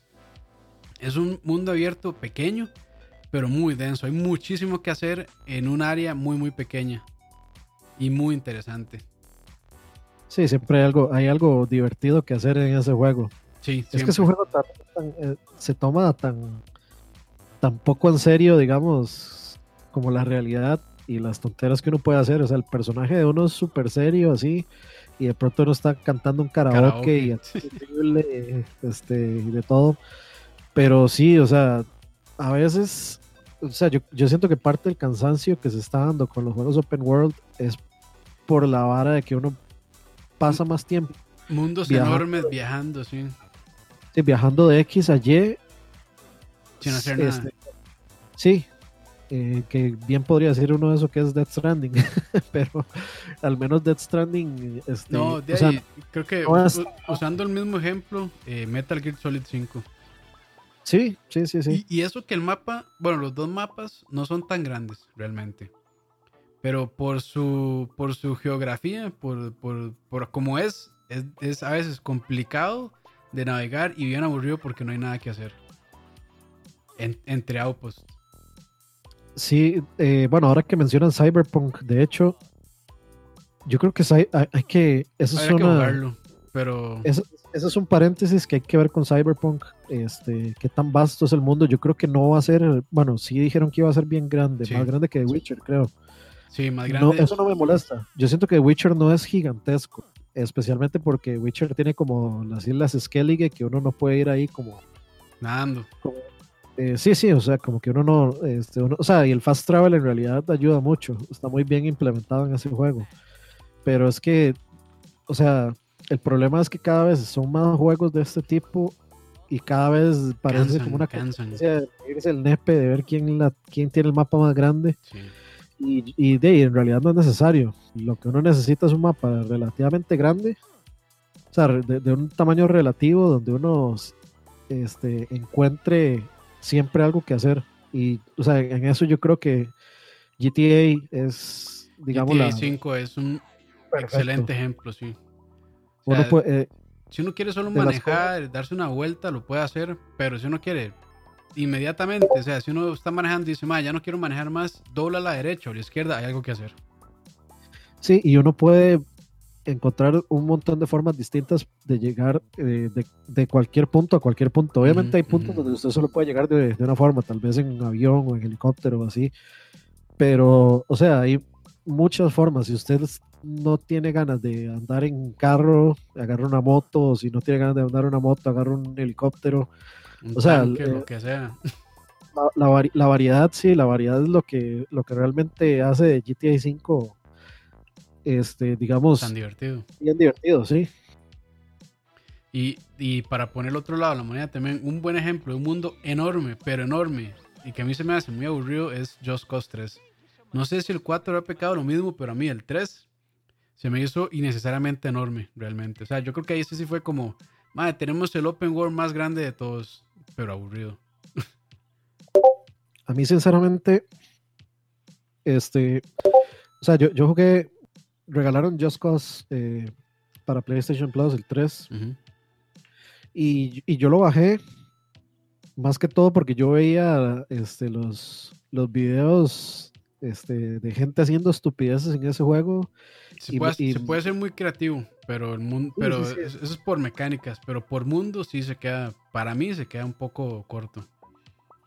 Es un mundo abierto pequeño, pero muy denso. Hay muchísimo que hacer en un área muy, muy pequeña y muy interesante. Sí, siempre hay algo, hay algo divertido que hacer en ese juego. Sí, es que ese juego eh, se toma tan, tan poco en serio, digamos, como la realidad y las tonteras que uno puede hacer. O sea, el personaje de uno es súper serio, así, y de pronto uno está cantando un karaoke, y <laughs> este, de todo. Pero sí, o sea, a veces, o sea, yo, yo siento que parte del cansancio que se está dando con los juegos open world es por la vara de que uno pasa más tiempo. Mundos enormes viajando, sí. Sí, viajando de X a Y. Sin hacer nada. Este, sí, eh, que bien podría decir uno de eso que es Death Stranding, <laughs> pero al menos Death Stranding. Este, no, de ahí, creo que usando el mismo ejemplo, eh, Metal Gear Solid 5. Sí, sí, sí, sí. Y, eso que el mapa, bueno, los dos mapas no son tan grandes realmente. Pero por su, por su geografía, por, por, por cómo es, es, a veces complicado de navegar y bien aburrido porque no hay nada que hacer. entre outposts. Sí, eh, bueno, ahora que mencionan Cyberpunk, de hecho, yo creo que hay, hay que. Eso es una, Pero. Ese, es un paréntesis que hay que ver con Cyberpunk. Este, qué tan vasto es el mundo. Yo creo que no va a ser. Bueno, sí dijeron que iba a ser bien grande, más grande que The Witcher, creo. Sí, más grande. eso no me molesta. Yo siento que The Witcher no es gigantesco. Especialmente porque Witcher tiene como las islas Skellige que uno no puede ir ahí como. Nadando. Eh, sí, sí, o sea, como que uno no. Este, o sea, y el fast travel en realidad ayuda mucho. Está muy bien implementado en ese juego. Pero es que. O sea, el problema es que cada vez son más juegos de este tipo y cada vez parece como una competencia es el nepe de ver quién, la, quién tiene el mapa más grande. Y, y de, en realidad no es necesario. Lo que uno necesita es un mapa relativamente grande, o sea, de, un tamaño relativo donde uno este, encuentre siempre algo que hacer. Y, o sea, en eso yo creo que GTA es, digamos, GTA 5 es un excelente ejemplo, sí. Eh, si uno quiere solo manejar, darse una vuelta, lo puede hacer, pero si uno quiere inmediatamente, o sea, si uno está manejando y dice, ya no quiero manejar más, dobla a la derecha o a la izquierda, hay algo que hacer. Sí, y uno puede encontrar un montón de formas distintas de llegar eh, de, cualquier punto a cualquier punto. Obviamente hay puntos donde usted solo puede llegar de, de, una forma, tal vez en un avión o en helicóptero o así, pero, o sea, hay muchas formas. Si usted no tiene ganas de andar en carro, agarra una moto, o si no tiene ganas de andar en una moto, agarra un helicóptero. o sea, lo que sea. La, variedad, sí, la variedad es lo que, lo que realmente hace de GTA 5, este, digamos... Tan divertido. Bien divertido, sí. Y, y para poner el otro lado la moneda también, un buen ejemplo de un mundo enorme, pero enorme, y que a mí se me hace muy aburrido, es Just Cause 3. No sé si el 4 ha pecado lo mismo, pero a mí el 3 se me hizo innecesariamente enorme, realmente. O sea, yo creo que ahí sí fue como, madre, tenemos el open world más grande de todos, pero aburrido. A mí, sinceramente, este, o sea, yo, yo jugué, regalaron Just Cause eh, para PlayStation Plus, el 3, y, y, yo lo bajé más que todo porque yo veía este, los, los videos este, de gente haciendo estupideces en ese juego se, puede, ser muy creativo, pero el mundo, pero Eso, es por mecánicas, pero por mundo sí se queda, para mí se queda un poco corto.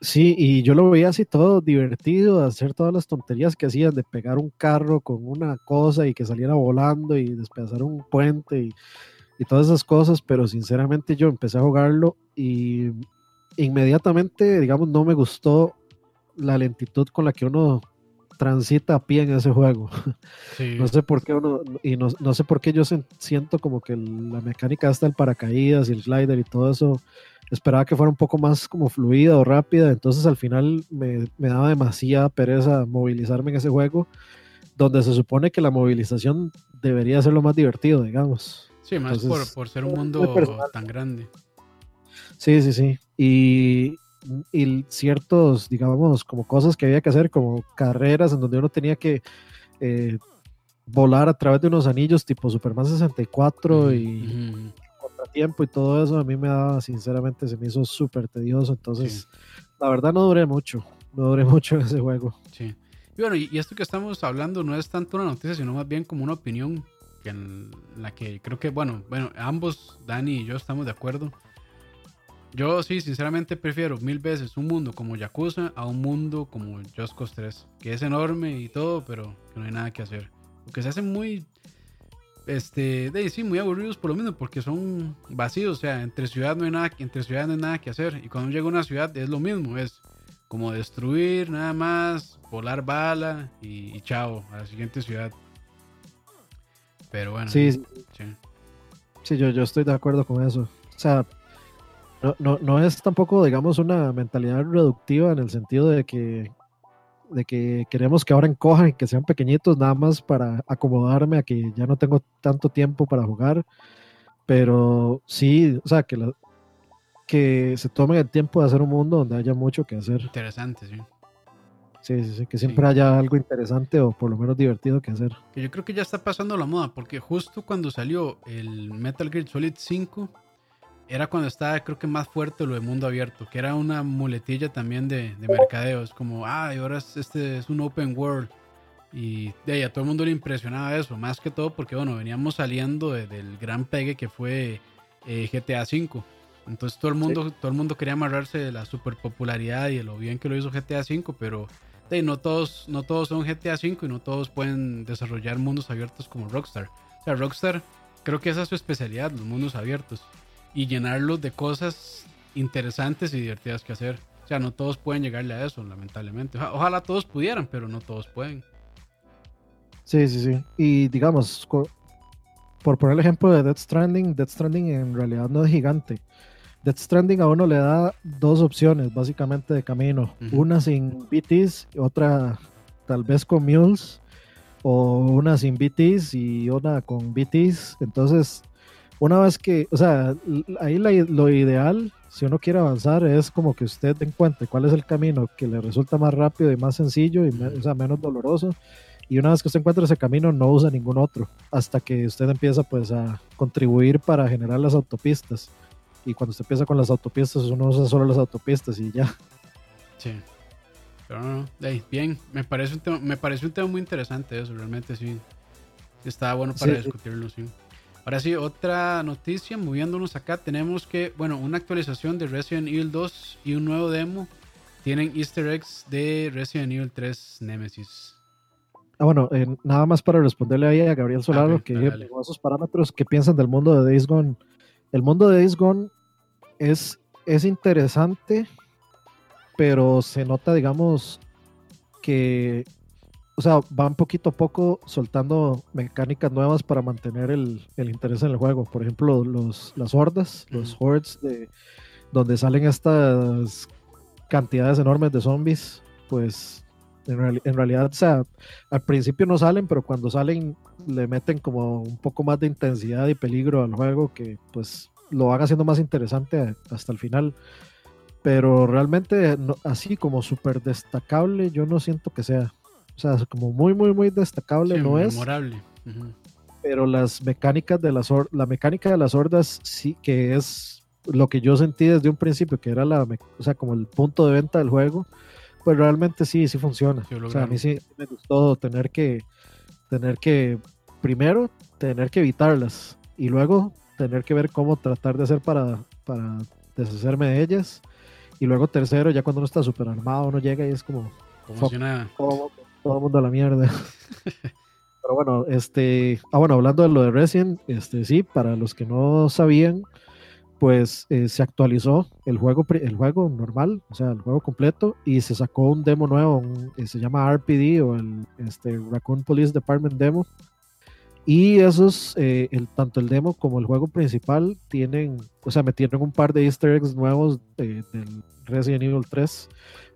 Sí, y yo lo veía así todo divertido, hacer todas las tonterías que hacían, de pegar un carro con una cosa y que saliera volando y despedazar un puente y, y todas esas cosas, pero sinceramente yo empecé a jugarlo y inmediatamente, digamos, no me gustó la lentitud con la que uno transita a pie en ese juego. <laughs> No sé por qué uno, y no, no, sé por qué yo siento como que la mecánica hasta el paracaídas y el glider y todo eso, esperaba que fuera un poco más como fluida o rápida, entonces al final me, me daba demasiada pereza movilizarme en ese juego, donde se supone que la movilización debería ser lo más divertido, digamos. Sí, más por, por, ser un mundo tan grande. Sí, sí, sí. Y, y ciertos, digamos, como cosas que había que hacer, como carreras en donde uno tenía que eh, volar a través de unos anillos tipo Superman 64 y contratiempo y todo eso, a mí me daba, sinceramente, se me hizo súper tedioso. Entonces, la verdad no duré mucho, no duré mucho en ese juego. Sí. Y bueno, y, esto que estamos hablando no es tanto una noticia, sino más bien como una opinión en la que creo que, bueno, bueno, ambos, Dani y yo estamos de acuerdo yo sí, sinceramente prefiero mil veces un mundo como Yakuza a un mundo como Just Cause 3, que es enorme y todo, pero que no hay nada que hacer. Porque se hacen muy, este, de, sí, muy aburridos por lo mismo, porque son vacíos, o sea, entre ciudad no hay nada, entre ciudad no hay nada que hacer. Y cuando llega a una ciudad es lo mismo, es como destruir nada más, volar bala y, chao, a la siguiente ciudad. Pero bueno. Sí, sí. sí. yo, yo estoy de acuerdo con eso. O sea, no, no, no es tampoco, digamos, una mentalidad reductiva en el sentido de que, de que queremos que ahora encojan y que sean pequeñitos nada más para acomodarme a que ya no tengo tanto tiempo para jugar. Pero sí, o sea, que, que se tomen el tiempo de hacer un mundo donde haya mucho que hacer. Interesante, sí. Sí, sí, sí, que siempre haya algo interesante o por lo menos divertido que hacer. Yo creo que ya está pasando la moda, porque justo cuando salió el Metal Gear Solid 5, era cuando estaba, creo que más fuerte lo de mundo abierto, que era una muletilla también de, de mercadeo. Es como, ah, y ahora este es un open world. Y de ahí a todo el mundo le impresionaba eso, más que todo porque, bueno, veníamos saliendo del gran pegue que fue eh, GTA V. Entonces todo el mundo, todo el mundo quería amarrarse de la super popularidad y de lo bien que lo hizo GTA V, pero de, no, todos, no todos son GTA V y no todos pueden desarrollar mundos abiertos como Rockstar. O sea, Rockstar creo que esa es su especialidad, los mundos abiertos. Y llenarlos de cosas interesantes y divertidas que hacer. O sea, no todos pueden llegarle a eso, lamentablemente. Ojalá todos pudieran, pero no todos pueden. Sí, sí, sí. Y digamos, por poner el ejemplo de Death Stranding, Death Stranding en realidad no es gigante. Death Stranding a uno le da dos opciones básicamente de camino. Una sin BTs, otra tal vez con mules, o una sin BTs y una con BTs. Entonces, una vez que, o sea, ahí lo ideal, si uno quiere avanzar, es como que usted encuentre cuál es el camino que le resulta más rápido y más sencillo y o sea, menos doloroso. Y una vez que usted encuentra ese camino no usa ningún otro hasta que usted empieza pues a contribuir para generar las autopistas. Y cuando usted empieza con las autopistas uno usa solo las autopistas y ya. Sí. Pero no, no. bien. Me parece un tema, me parece un tema muy interesante eso realmente sí. Estaba bueno para discutirlo sí ahora sí otra noticia moviéndonos acá tenemos que bueno una actualización de Resident Evil 2 y un nuevo demo. Tienen easter eggs de Resident Evil 3 Nemesis. Ah, bueno, eh, nada más para responderle ahí a Gabriel Solano, que esos parámetros que piensan del mundo de Days Gone. El mundo de Days Gone es, es interesante, pero se nota, digamos, que, o sea, van poquito a poco soltando mecánicas nuevas para mantener el, interés en el juego. Por ejemplo, los, las hordas, los hordes, de, donde salen estas cantidades enormes de zombies, pues en, realidad, o sea, al principio no salen, pero cuando salen le meten como un poco más de intensidad y peligro al juego que pues lo van haciendo más interesante hasta el final. Pero realmente así como súper destacable yo no siento que sea. O sea, como muy, muy, muy destacable no es. Memorable. Pero las mecánicas de las la mecánica de las hordas sí que es lo que yo sentí desde un principio, que era la, o sea, como el punto de venta del juego pues realmente sí, sí funciona. o sea, a mí sí me gustó tener que, tener que, primero, tener que evitarlas y luego tener que ver cómo tratar de hacer para, para deshacerme de ellas. Y luego tercero, ya cuando uno está súper armado, uno llega y es como... Todo, todo el mundo a la mierda. <laughs> Pero bueno, este... Ah, bueno, hablando de lo de Resident, este sí, para los que no sabían, pues eh, se actualizó el juego, el juego normal, o sea, el juego completo, y se sacó un demo nuevo, eh, se llama RPD o el este, Raccoon Police Department Demo. Y esos, eh, el, tanto el demo como el juego principal, tienen, o sea, metieron un par de easter eggs nuevos del Resident Evil 3.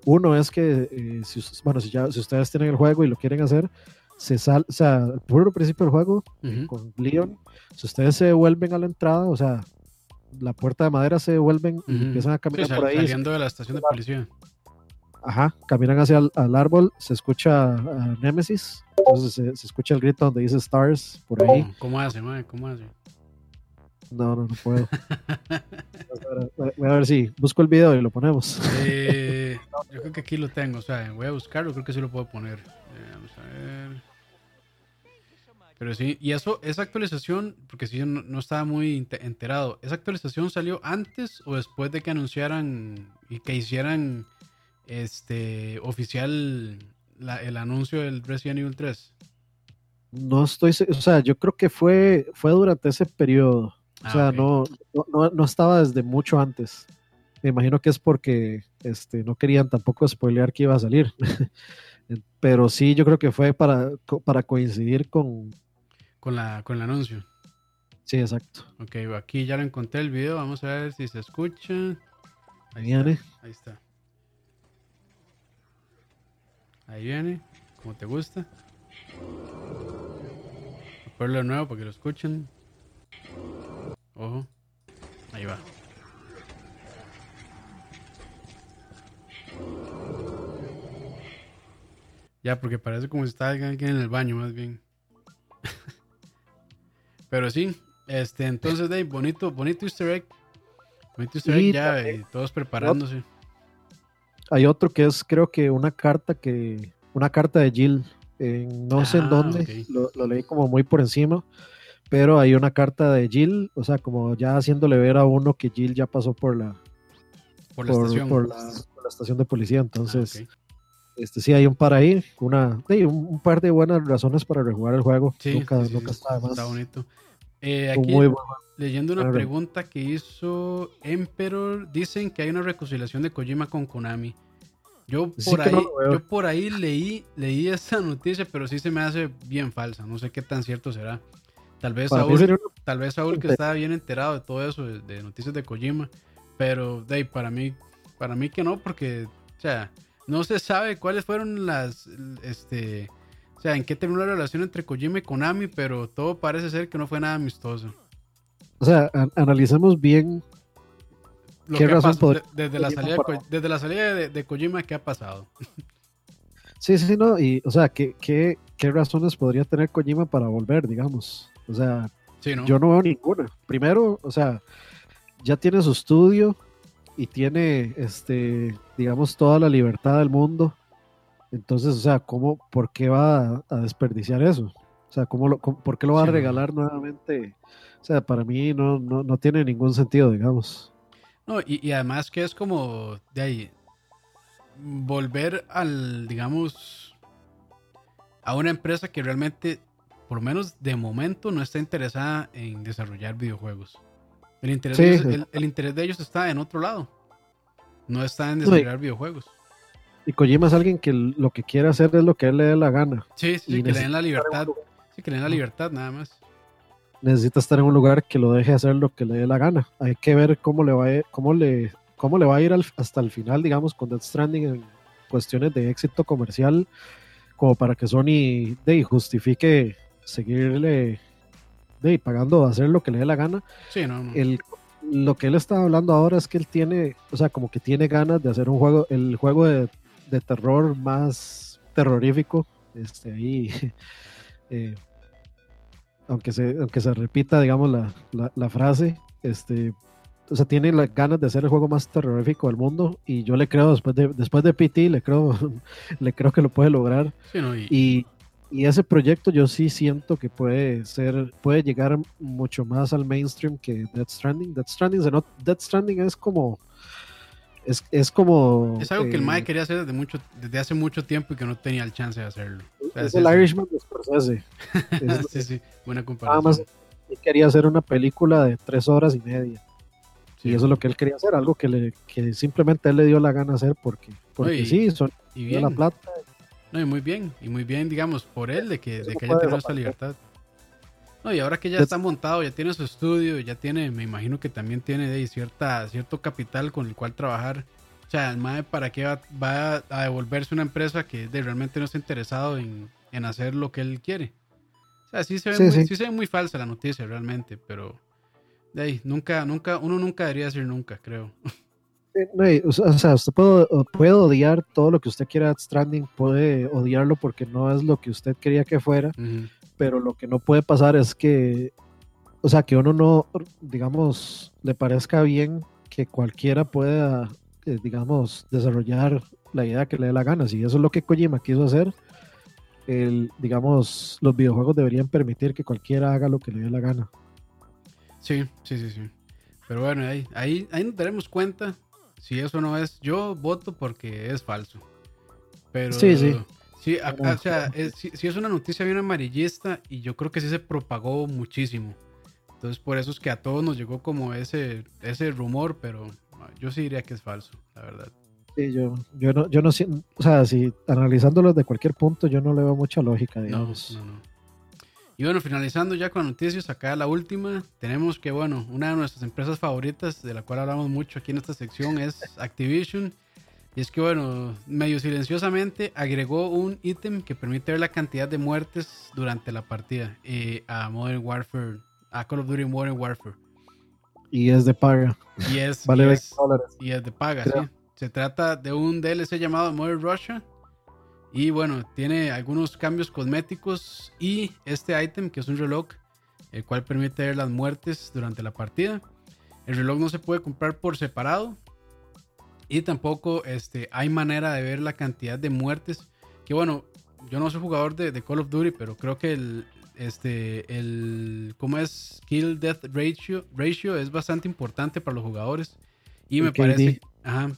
Uno es que, si, bueno, si, ya, si ustedes tienen el juego y lo quieren hacer, se sal, o sea, el puro principio del juego, con Leon, si ustedes se vuelven a la entrada, o sea, la puerta de madera se devuelven y empiezan a caminar por ahí. Saliendo de la estación de policía. Ajá, caminan hacia el árbol, se escucha a Nemesis, entonces se, escucha el grito donde dice Stars por ahí. ¿Cómo hace, madre? ¿Cómo hace? No, no, no puedo. voy a ver si busco el video y lo ponemos. Eh, <laughs> yo creo que aquí lo tengo, o sea, voy a buscarlo, creo que sí lo puedo poner. Eh, vamos a ver. Pero sí, y eso, esa actualización, porque si yo no, estaba muy enterado, ¿esa actualización salió antes o después de que anunciaran y que hicieran este oficial el anuncio del Resident Evil 3? No estoy, o sea, yo creo que fue, fue durante ese periodo. O ah, sea, no, no, no, estaba desde mucho antes. Me imagino que es porque este, no querían tampoco spoilear que iba a salir. <laughs> Pero sí, yo creo que fue para, para coincidir con, con, la, con el anuncio. Sí, exacto. Ok, aquí ya lo encontré el video. Vamos a ver si se escucha. Ahí viene. Ahí está. Ahí viene. Como te gusta. Voy de nuevo para que lo escuchen. Ojo. Ahí va. Ya, porque parece como si estaba alguien en el baño, más bien. <laughs> Pero sí, este, entonces, Dave, bonito, bonito easter egg. Bonito easter egg ya, y todos preparándose. Hay otro que es, creo que una carta que, una carta de Jill, no sé en ah, dónde, lo, leí como muy por encima, pero hay una carta de Jill, o sea, como ya haciéndole ver a uno que Jill ya pasó por la, por la, estación. Por la, estación de policía, entonces... Ah, este sí hay un par ahí, una, un, par de buenas razones para rejugar el juego. Sí, nunca, está, bonito. Eh, aquí, leyendo una pregunta que hizo Emperor, dicen que hay una reconciliación de Kojima con Konami. Yo por ahí, yo por ahí leí, leí esa noticia, pero sí se me hace bien falsa. No sé qué tan cierto será. Tal vez Saúl, tal vez Saúl que estaba bien enterado de todo eso, de, noticias de Kojima. Pero de para mí, para mí que no, porque, o sea, no se sabe cuáles fueron las, este, o sea, en qué terminó la relación entre Kojima y Konami, pero todo parece ser que no fue nada amistoso. O sea, analicemos bien ¿Qué razón desde, la salida de, desde la salida de, Kojima, ¿qué ha pasado? Sí, sí, no, y, o sea, ¿qué, qué, qué razones podría tener Kojima para volver, digamos? O sea, yo no veo ninguna. Primero, o sea, ya tiene su estudio y tiene, este, digamos, toda la libertad del mundo. Entonces, o sea, ¿cómo, por qué va a, desperdiciar eso? O sea, ¿cómo lo, ¿por qué lo va a regalar nuevamente? O sea, para mí no, no, no tiene ningún sentido, digamos. No, y, además que es como de ahí volver al, digamos, a una empresa que realmente, por lo menos de momento, no está interesada en desarrollar videojuegos. El interés, de, ellos, el, interés de ellos está en otro lado. No está en desarrollar videojuegos. Y Kojima es alguien que lo que quiere hacer es lo que él le dé la gana. Sí, sí, que le den la libertad. Sí, que le den la libertad, nada más necesita estar en un lugar que lo deje hacer lo que le dé la gana. Hay que ver cómo le va a ir, cómo le, cómo le va a ir hasta el final, digamos, con Death Stranding en cuestiones de éxito comercial, como para que Sony de, justifique seguirle de, pagando, hacer lo que le dé la gana. Sí, no, El, lo que él está hablando ahora es que él tiene, o sea, como que tiene ganas de hacer un juego, el juego de, de terror más terrorífico, este, ahí, <laughs> eh, aunque se, aunque se repita, digamos, la, la, frase, este, o sea, tiene las ganas de hacer el juego más terrorífico del mundo y yo le creo, después de, después de PT, le creo, <laughs> le creo que lo puede lograr. y... y, ese proyecto yo sí siento que puede ser, puede llegar mucho más al mainstream que Death Stranding. Death Stranding, Death Stranding es como es, es como. Es algo que el Mae eh, quería hacer desde, mucho, desde hace mucho tiempo y que no tenía el chance de hacerlo. es, el Irishman de Scorsese. <laughs> sí, sí, buena comparación. Nada más él quería hacer una película de tres horas y media. Y eso es lo que él quería hacer, algo que, le, que simplemente él le dio la gana hacer porque, porque sí, son y bien. la plata. No, y muy bien, y muy bien, digamos, por él de que, de que haya tenido esa libertad. No, y ahora que ya está montado, ya tiene su estudio, ya tiene, me imagino que también tiene de cierta, cierto capital con el cual trabajar. O sea, el MAE, ¿para qué va, a devolverse una empresa que de, realmente no está interesado en, hacer lo que él quiere? O sea, sí se, ve muy, se ve muy falsa la noticia realmente, pero de ahí, nunca, nunca, uno nunca debería decir nunca, creo. <laughs> o sea, usted puede, puede, odiar todo lo que usted quiera Stranding, puede odiarlo porque no es lo que usted quería que fuera, pero lo que no puede pasar es que, o sea, que uno no, digamos, le parezca bien que cualquiera pueda, eh, digamos, desarrollar la idea que le dé la gana. Si eso es lo que Kojima quiso hacer, el, digamos, los videojuegos deberían permitir que cualquiera haga lo que le dé la gana. Sí, sí, sí, sí. Pero bueno, ahí, ahí, ahí nos daremos cuenta si eso no es. Yo voto porque es falso. Pero, sí, sí. Sí, o sea, es, sí, es una noticia bien amarillista y yo creo que sí se propagó muchísimo. Entonces, por eso es que a todos nos llegó como ese, ese rumor, pero yo sí diría que es falso, la verdad. Sí, yo, yo no, yo no o sea, si analizándolo de cualquier punto, yo no le veo mucha lógica, digamos. No, no, no. Y bueno, finalizando ya con noticias, acá la última, tenemos que, bueno, una de nuestras empresas favoritas, de la cual hablamos mucho aquí en esta sección, es Activision. Y es que, bueno, medio silenciosamente agregó un ítem que permite ver la cantidad de muertes durante la partida eh, a Modern Warfare, a Call of Duty Modern Warfare. Y es de paga. Y es, vale y es, de paga, sí. Se trata de un DLC llamado Modern Russia. Y bueno, tiene algunos cambios cosméticos y este ítem que es un reloj, el cual permite ver las muertes durante la partida. El reloj no se puede comprar por separado, y tampoco este, hay manera de ver la cantidad de muertes. Que bueno, yo no soy jugador de, Call of Duty, pero creo que el, este, el, ¿cómo es? Kill Death Ratio, ratio es bastante importante para los jugadores. Y me parece,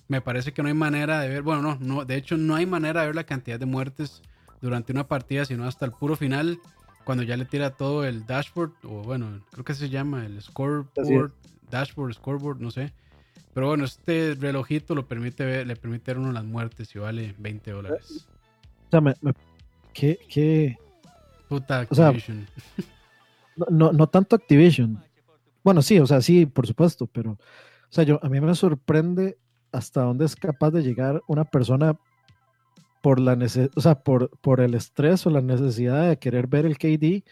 me parece que no hay manera de ver, bueno, no, no, de hecho no hay manera de ver la cantidad de muertes durante una partida, sino hasta el puro final, cuando ya le tira todo el dashboard, o bueno, creo que se llama el scoreboard, dashboard, scoreboard, no sé. Pero bueno, este relojito lo permite ver, le permite ver uno las muertes y vale 20 dólares. O sea, me, ¿qué, qué? Puta Activision. <laughs> no, no, tanto Activision. Bueno, sí, o sea, sí, por supuesto, pero, o sea, yo, a mí me sorprende hasta dónde es capaz de llegar una persona por la o sea, por, por el estrés o la necesidad de querer ver el KD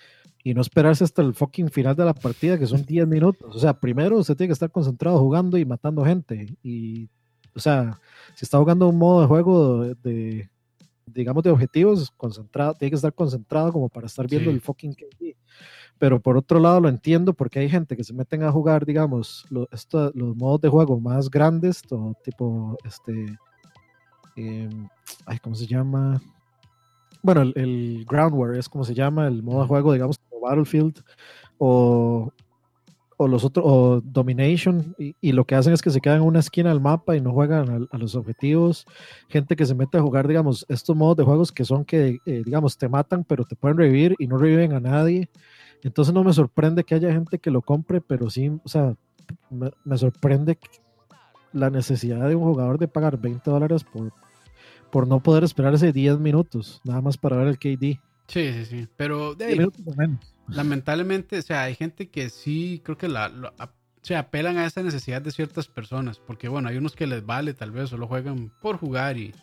y no esperarse hasta el fucking final de la partida, que son <laughs> 10 minutos. O sea, primero usted tiene que estar concentrado jugando y matando gente. Y, o sea, si está jugando un modo de juego de, digamos, de objetivos, concentrado, tiene que estar concentrado como para estar viendo el fucking KD. Pero por otro lado lo entiendo porque hay gente que se meten a jugar, digamos, los modos de juego más grandes, todo tipo, este, em, ay, ¿cómo se llama? Bueno, el, el Ground War es como se llama, el modo de juego, digamos, Battlefield o, o los otros, o Domination, y, lo que hacen es que se quedan en una esquina del mapa y no juegan a, los objetivos. Gente que se mete a jugar, digamos, estos modos de juegos que son que, eh, digamos, te matan, pero te pueden revivir y no reviven a nadie. Entonces no me sorprende que haya gente que lo compre, pero sí, o sea, me, me sorprende la necesidad de un jugador de pagar 20 dólares por, por no poder esperar ese 10 minutos, nada más para ver el KD. Sí, sí, sí. Pero lamentablemente, o sea, hay gente que sí, creo que la, se apelan a esa necesidad de ciertas personas. Porque bueno, hay unos que les vale, tal vez, solo juegan por jugar y,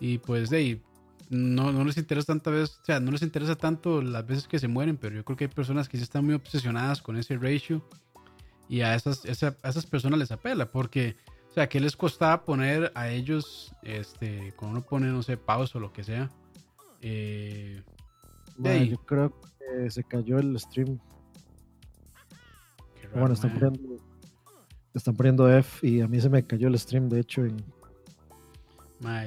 y pues de no, no les interesa tanta vez, o sea, no les interesa tanto las veces que se mueren, pero yo creo que hay personas que sí están muy obsesionadas con ese ratio y a esas, a esas personas les apela, porque, o sea, ¿qué les costaba poner a ellos, este, cuando uno pone, no sé, pausa o lo que sea? Eh, yo creo que se cayó el stream. bueno, están poniendo, están poniendo F y a mí se me cayó el stream, de hecho. En...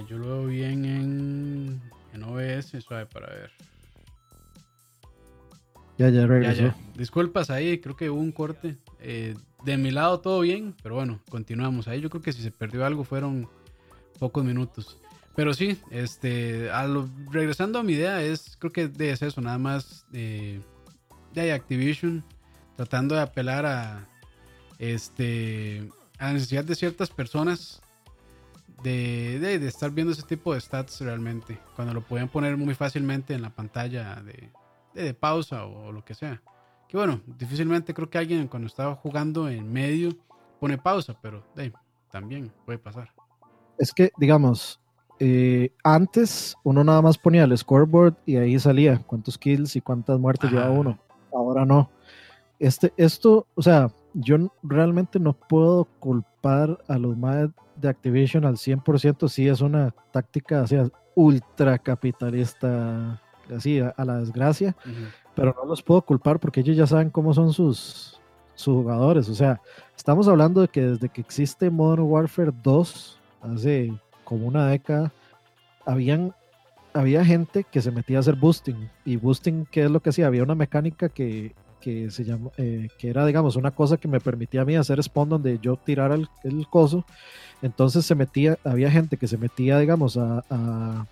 yo lo veo bien en, en OBS, suave para ver. Ya, ya regresó. Disculpas ahí, creo que hubo un corte. Eh, de mi lado todo bien, pero bueno, continuamos. Ahí yo creo que si se perdió algo fueron pocos minutos. Pero sí, este, regresando a mi idea, es, creo que es eso, nada más de, de Activision tratando de apelar a, este, a la necesidad de ciertas personas de, de, estar viendo ese tipo de stats realmente, cuando lo pueden poner muy fácilmente en la pantalla de, de, pausa o, lo que sea. Que bueno, difícilmente creo que alguien cuando estaba jugando en medio pone pausa, pero también puede pasar. Es que, digamos, eh, antes uno nada más ponía el scoreboard y ahí salía cuántos kills y cuántas muertes llevaba uno. Ahora no. Este, esto, o sea, yo realmente no puedo culpar a los más de Activision al 100%. Sí, es una táctica así, ultra capitalista, así a, la desgracia, pero no los puedo culpar porque ellos ya saben cómo son sus, sus jugadores. O sea, estamos hablando de que desde que existe Modern Warfare 2, hace como una década, habían, había gente que se metía a hacer boosting. Y boosting, ¿qué es lo que hacía? Había una mecánica que, que se llama, eh, que era, digamos, una cosa que me permitía a mí hacer spawn donde yo tirara el, el coso. Entonces se metía, había gente que se metía, digamos, a, a,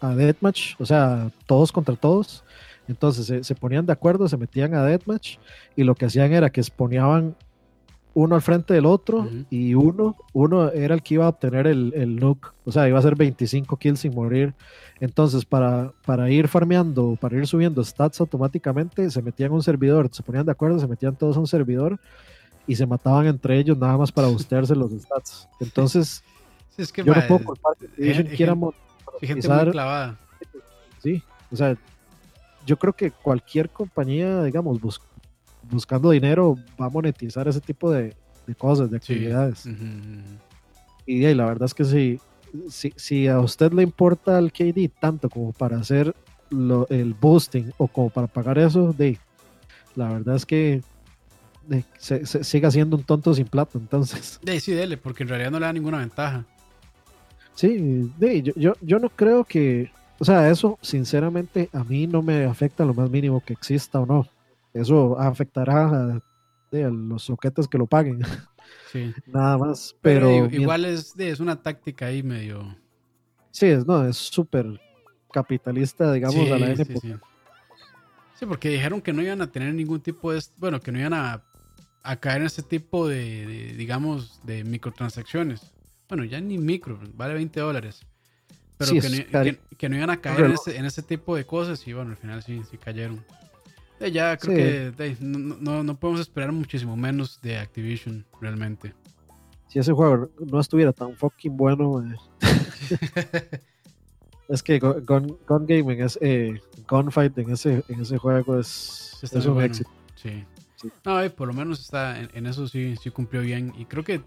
a Deathmatch, o sea, todos contra todos. Entonces se, se, ponían de acuerdo, se metían a Deathmatch y lo que hacían era que exponían uno al frente del otro y uno, uno era el que iba a obtener el, el nuke, o sea, iba a hacer 25 kills sin morir. Entonces, para, para ir farmeando, para ir subiendo stats automáticamente, se metían en un servidor, se ponían de acuerdo, se metían todos a un servidor y se mataban entre ellos nada más para <laughs> bustearse los stats. Entonces, yo no puedo culpar que quiera clavada. Sí, o sea, yo creo que cualquier compañía, digamos, busca buscando dinero va a monetizar ese tipo de, cosas, de actividades. Y, la verdad es que si, si, a usted le importa el KD tanto como para hacer el boosting o como para pagar eso, de, la verdad es que se, siga siendo un tonto sin plata, entonces. De, sí, dele, porque en realidad no le da ninguna ventaja. Sí, de, yo, yo, yo no creo que, o sea, eso sinceramente a mí no me afecta lo más mínimo que exista o no. Eso afectará a, los soquetes que lo paguen. <laughs> Sí. Nada más. Pero, igual es, es una táctica ahí medio. Sí, es, no, es súper capitalista, digamos, a la época. Sí, sí, porque dijeron que no iban a tener ningún tipo de. Bueno, que no iban a, caer en ese tipo de, digamos, de microtransacciones. Bueno, ya ni micro, vale 20 dólares. Pero que, no, iban a caer en ese, tipo de cosas y bueno, al final sí, sí cayeron. Eh, ya creo que no, no, podemos esperar muchísimo menos de Activision realmente. Si ese juego no estuviera tan fucking bueno, eh. <laughs> es que Gun, Gaming es eh, Gunfight en ese, en ese juego es, es un éxito. Sí. No, por lo menos está en, eso sí, sí cumplió bien. Y creo que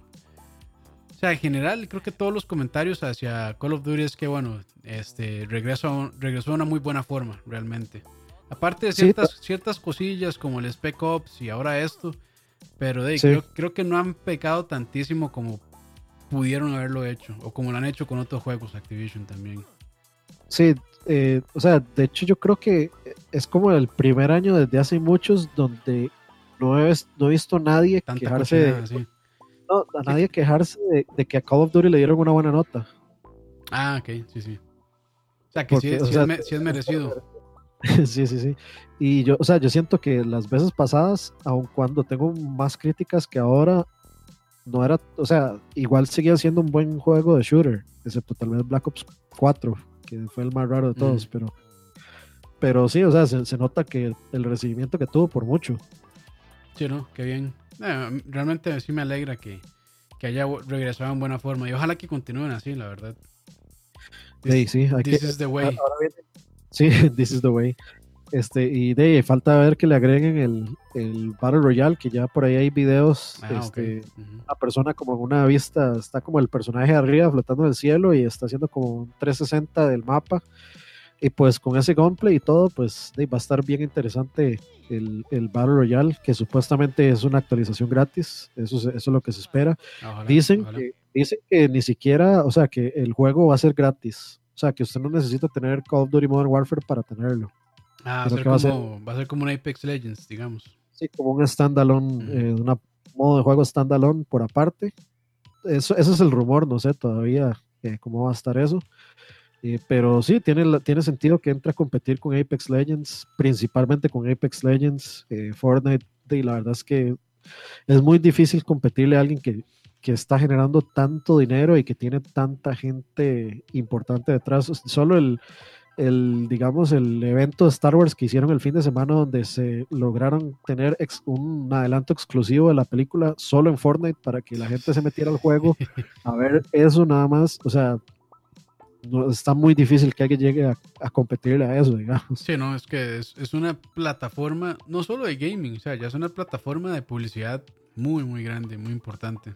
o sea, en general, creo que todos los comentarios hacia Call of Duty es que, bueno, este regresó, regresó a una muy buena forma, realmente. Aparte de ciertas, ciertas cosillas como el Spec Ops y ahora esto, pero creo, creo, que no han pecado tantísimo como pudieron haberlo hecho, o como lo han hecho con otros juegos, Activision también. Sí, eh, o sea, de hecho yo creo que es como el primer año desde hace muchos donde no he, no he visto nadie quejarse de, no, a nadie quejarse de, que a Call of Duty le dieron una buena nota. Ah, ok, sí, sí. O sea, que sí, es, merecido. <laughs> sí, sí, sí. Y yo, o sea, yo siento que las veces pasadas, aun cuando tengo más críticas que ahora, no era, o sea, igual seguía siendo un buen juego de shooter, excepto tal vez Black Ops 4, que fue el más raro de todos, mm. pero pero sí, o sea, se, se, nota que el recibimiento que tuvo por mucho. Sí, ¿no? Qué bien. Eh, realmente sí me alegra que, haya regresado en buena forma y ojalá que continúen así, la verdad. sí, sí, this is the way. Sí, <laughs> this is the way. Este, y de falta ver que le agreguen el, el Battle Royale, que ya por ahí hay videos. Ah, este, Una persona como en una vista, está como el personaje arriba flotando en el cielo y está haciendo como un 360 del mapa. Y pues con ese gameplay y todo, pues va a estar bien interesante el, el, Battle Royale, que supuestamente es una actualización gratis. Eso, eso es lo que se espera. dicen, Que, dicen que ni siquiera, o sea, que el juego va a ser gratis. O sea, que usted no necesita tener Call of Duty Modern Warfare para tenerlo. Ah, va, a ser, va, a ser, como un Apex Legends, digamos. Sí, como un standalone, eh, un modo de juego standalone por aparte. Eso, ese es el rumor, no sé todavía eh, cómo va a estar eso. Eh, pero sí, tiene, tiene sentido que entre a competir con Apex Legends, principalmente con Apex Legends, Fortnite, y la verdad es que es muy difícil competirle a alguien que, que, está generando tanto dinero y que tiene tanta gente importante detrás. Solo el, el, digamos, el evento de Star Wars que hicieron el fin de semana donde se lograron tener un adelanto exclusivo de la película solo en Fortnite para que la gente se metiera al juego a ver eso nada más. O sea, está muy difícil que alguien llegue a, a competirle a eso, digamos. Sí, no, es que es, una plataforma, no solo de gaming, o sea, ya es una plataforma de publicidad muy, muy grande, muy importante.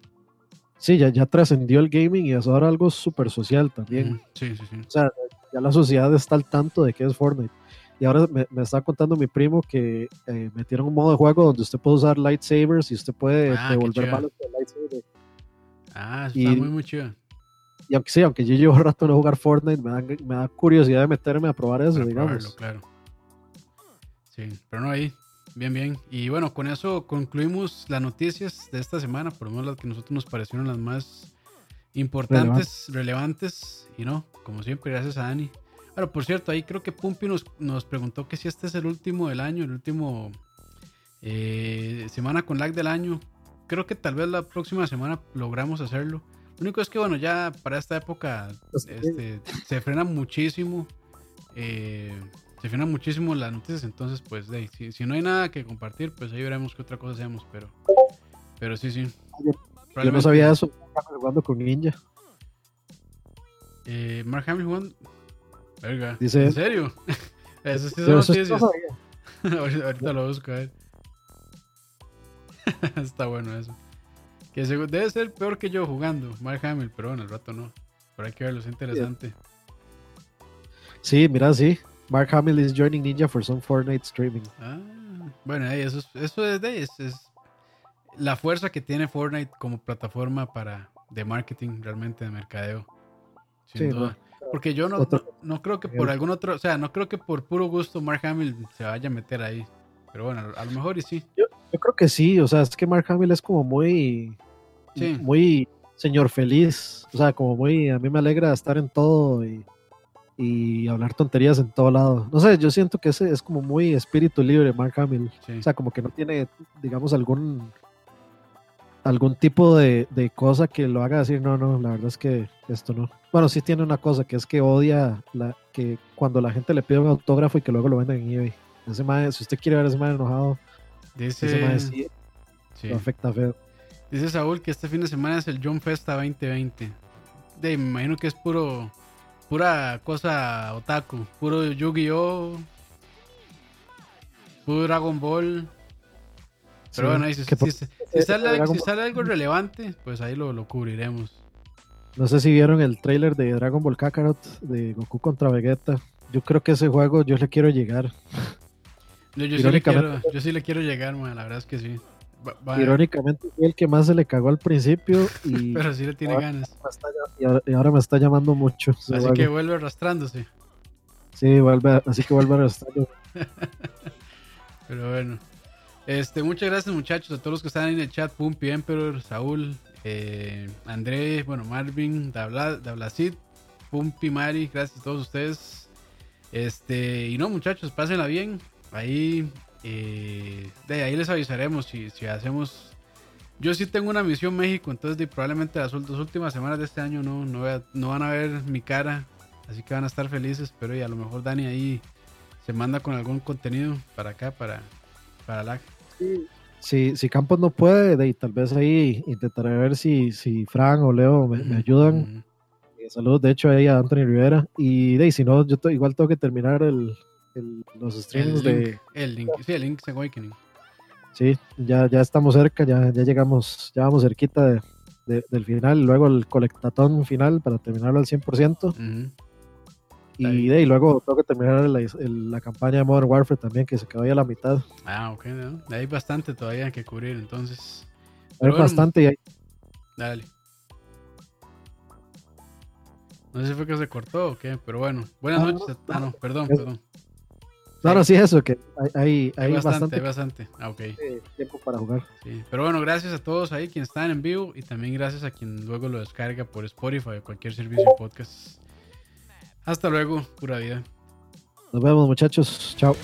Sí, ya, ya trascendió el gaming y es ahora algo súper social también. Sí, sí, sí. O sea, ya la sociedad está al tanto de qué es Fortnite. Y ahora me, me está contando mi primo que eh, metieron un modo de juego donde usted puede usar lightsabers y usted puede ah, devolver balas de lightsaber. Ah, está muy, muy chido y aunque sí, aunque yo llevo <laughs> rato no jugar Fortnite, me da, me da curiosidad de meterme a probar eso, digamos. claro. Sí, pero no ahí. Bien, bien. Y bueno, con eso concluimos las noticias de esta semana, por lo menos las que a nosotros nos parecieron las más importantes, relevantes. Y no, como siempre, gracias a Dani. Bueno, por cierto, ahí creo que Pumpi nos, nos preguntó que si este es el último del año, el último eh, semana con lag del año. Creo que tal vez la próxima semana logramos hacerlo. Lo único es que, bueno, ya para esta época pues este, se frena muchísimo. Eh, se frenan muchísimo las noticias. Entonces, pues, si, no hay nada que compartir, pues ahí veremos qué otra cosa hacemos. Pero, pero sí, sí. Yo, no sabía eso. Jugando con Ninja. Eh, Mark Hamill jugando. Verga. ¿En serio? <laughs> eso sí son noticias. <laughs> ahorita, lo busco a ver. <laughs> Está bueno eso. Que debe ser peor que yo jugando, Mark Hamill, pero bueno, el rato no. Pero hay que verlo, es interesante. Sí, mira, sí. Mark Hamill is joining Ninja for some Fortnite streaming. Ah, bueno, eso es, eso es, de, es, la fuerza que tiene Fortnite como plataforma para de marketing, realmente de mercadeo. Sin duda. Porque yo no, no, creo que por algún otro, o sea, no creo que por puro gusto Mark Hamill se vaya a meter ahí. Pero bueno, a lo mejor y sí. Yo, creo que sí, o sea, es que Mark Hamill es como muy, muy señor feliz, o sea, como muy, a mí me alegra estar en todo y, y hablar tonterías en todo lado. No sé, yo siento que ese es como muy espíritu libre, Mark Hamill. O sea, como que no tiene, digamos, algún algún tipo de, de, cosa que lo haga decir, no, no, la verdad es que esto no. Bueno, sí tiene una cosa, que es que odia la, que cuando la gente le pide un autógrafo y que luego lo venden en eBay. Ese madre, si usted quiere ver a ese madre enojado, Dice, ese madre sí, lo afecta feo. Dice Saúl que este fin de semana es el John Festa 2020. De, me imagino que es puro pura cosa otaku, puro Yu-Gi-Oh! Puro Dragon Ball. Pero bueno, ahí, si, sale, algo relevante, pues ahí lo, lo, cubriremos. No sé si vieron el trailer de Dragon Ball Kakarot de Goku contra Vegeta. Yo creo que ese juego yo le quiero llegar. Yo, yo, sí, le quiero, yo sí le quiero llegar, man, la verdad es que sí. Irónicamente fue el que más se le cagó al principio <laughs> y pero sí le tiene ganas. y, ahora, me está llamando mucho. Así que vuelve arrastrándose. Sí, vuelve, así que vuelve arrastrándose. <laughs> pero bueno. Este, muchas gracias muchachos a todos los que están en el chat, Pumpi Emperor, Saúl, eh, André, bueno, Marvin, Dablacid, Pumpi, Mari, gracias a todos ustedes. Este, y no muchachos, pásenla bien. Ahí, eh, de ahí les avisaremos si, si hacemos... Yo sí tengo una misión México, entonces probablemente las dos últimas semanas de este año no, no, no van a ver mi cara, así que van a estar felices, pero y a lo mejor Dani ahí se manda con algún contenido para acá, para, para la si, si Campos no puede, de, tal vez ahí intentaré ver si, si Fran o Leo me, ayudan. Eh, saludos, de hecho, ahí a Anthony Rivera. Y de, si no, yo igual tengo que terminar el, los streams de. El link, sí, el Link's Awakening. Sí, ya, ya estamos cerca, ya, ya llegamos, ya vamos cerquita de, del final. Luego el colectatón final para terminarlo al 100%. Y, de, luego tengo que terminar la, campaña de Modern Warfare también, que se quedó ahí a la mitad. Ah, ok, hay bastante todavía que cubrir, entonces. Hay bastante y hay... Dale. No sé si fue que se cortó o qué, pero bueno. Buenas noches. ah, no, perdón, perdón. No, sí, eso, que hay, hay, bastante, Hay bastante. Ah, ok. Tiempo para jugar. Sí, pero bueno, gracias a todos ahí quienes están en vivo y también gracias a quien luego lo descarga por Spotify o cualquier servicio de podcast. Hasta luego, pura vida. Nos vemos muchachos. Chao.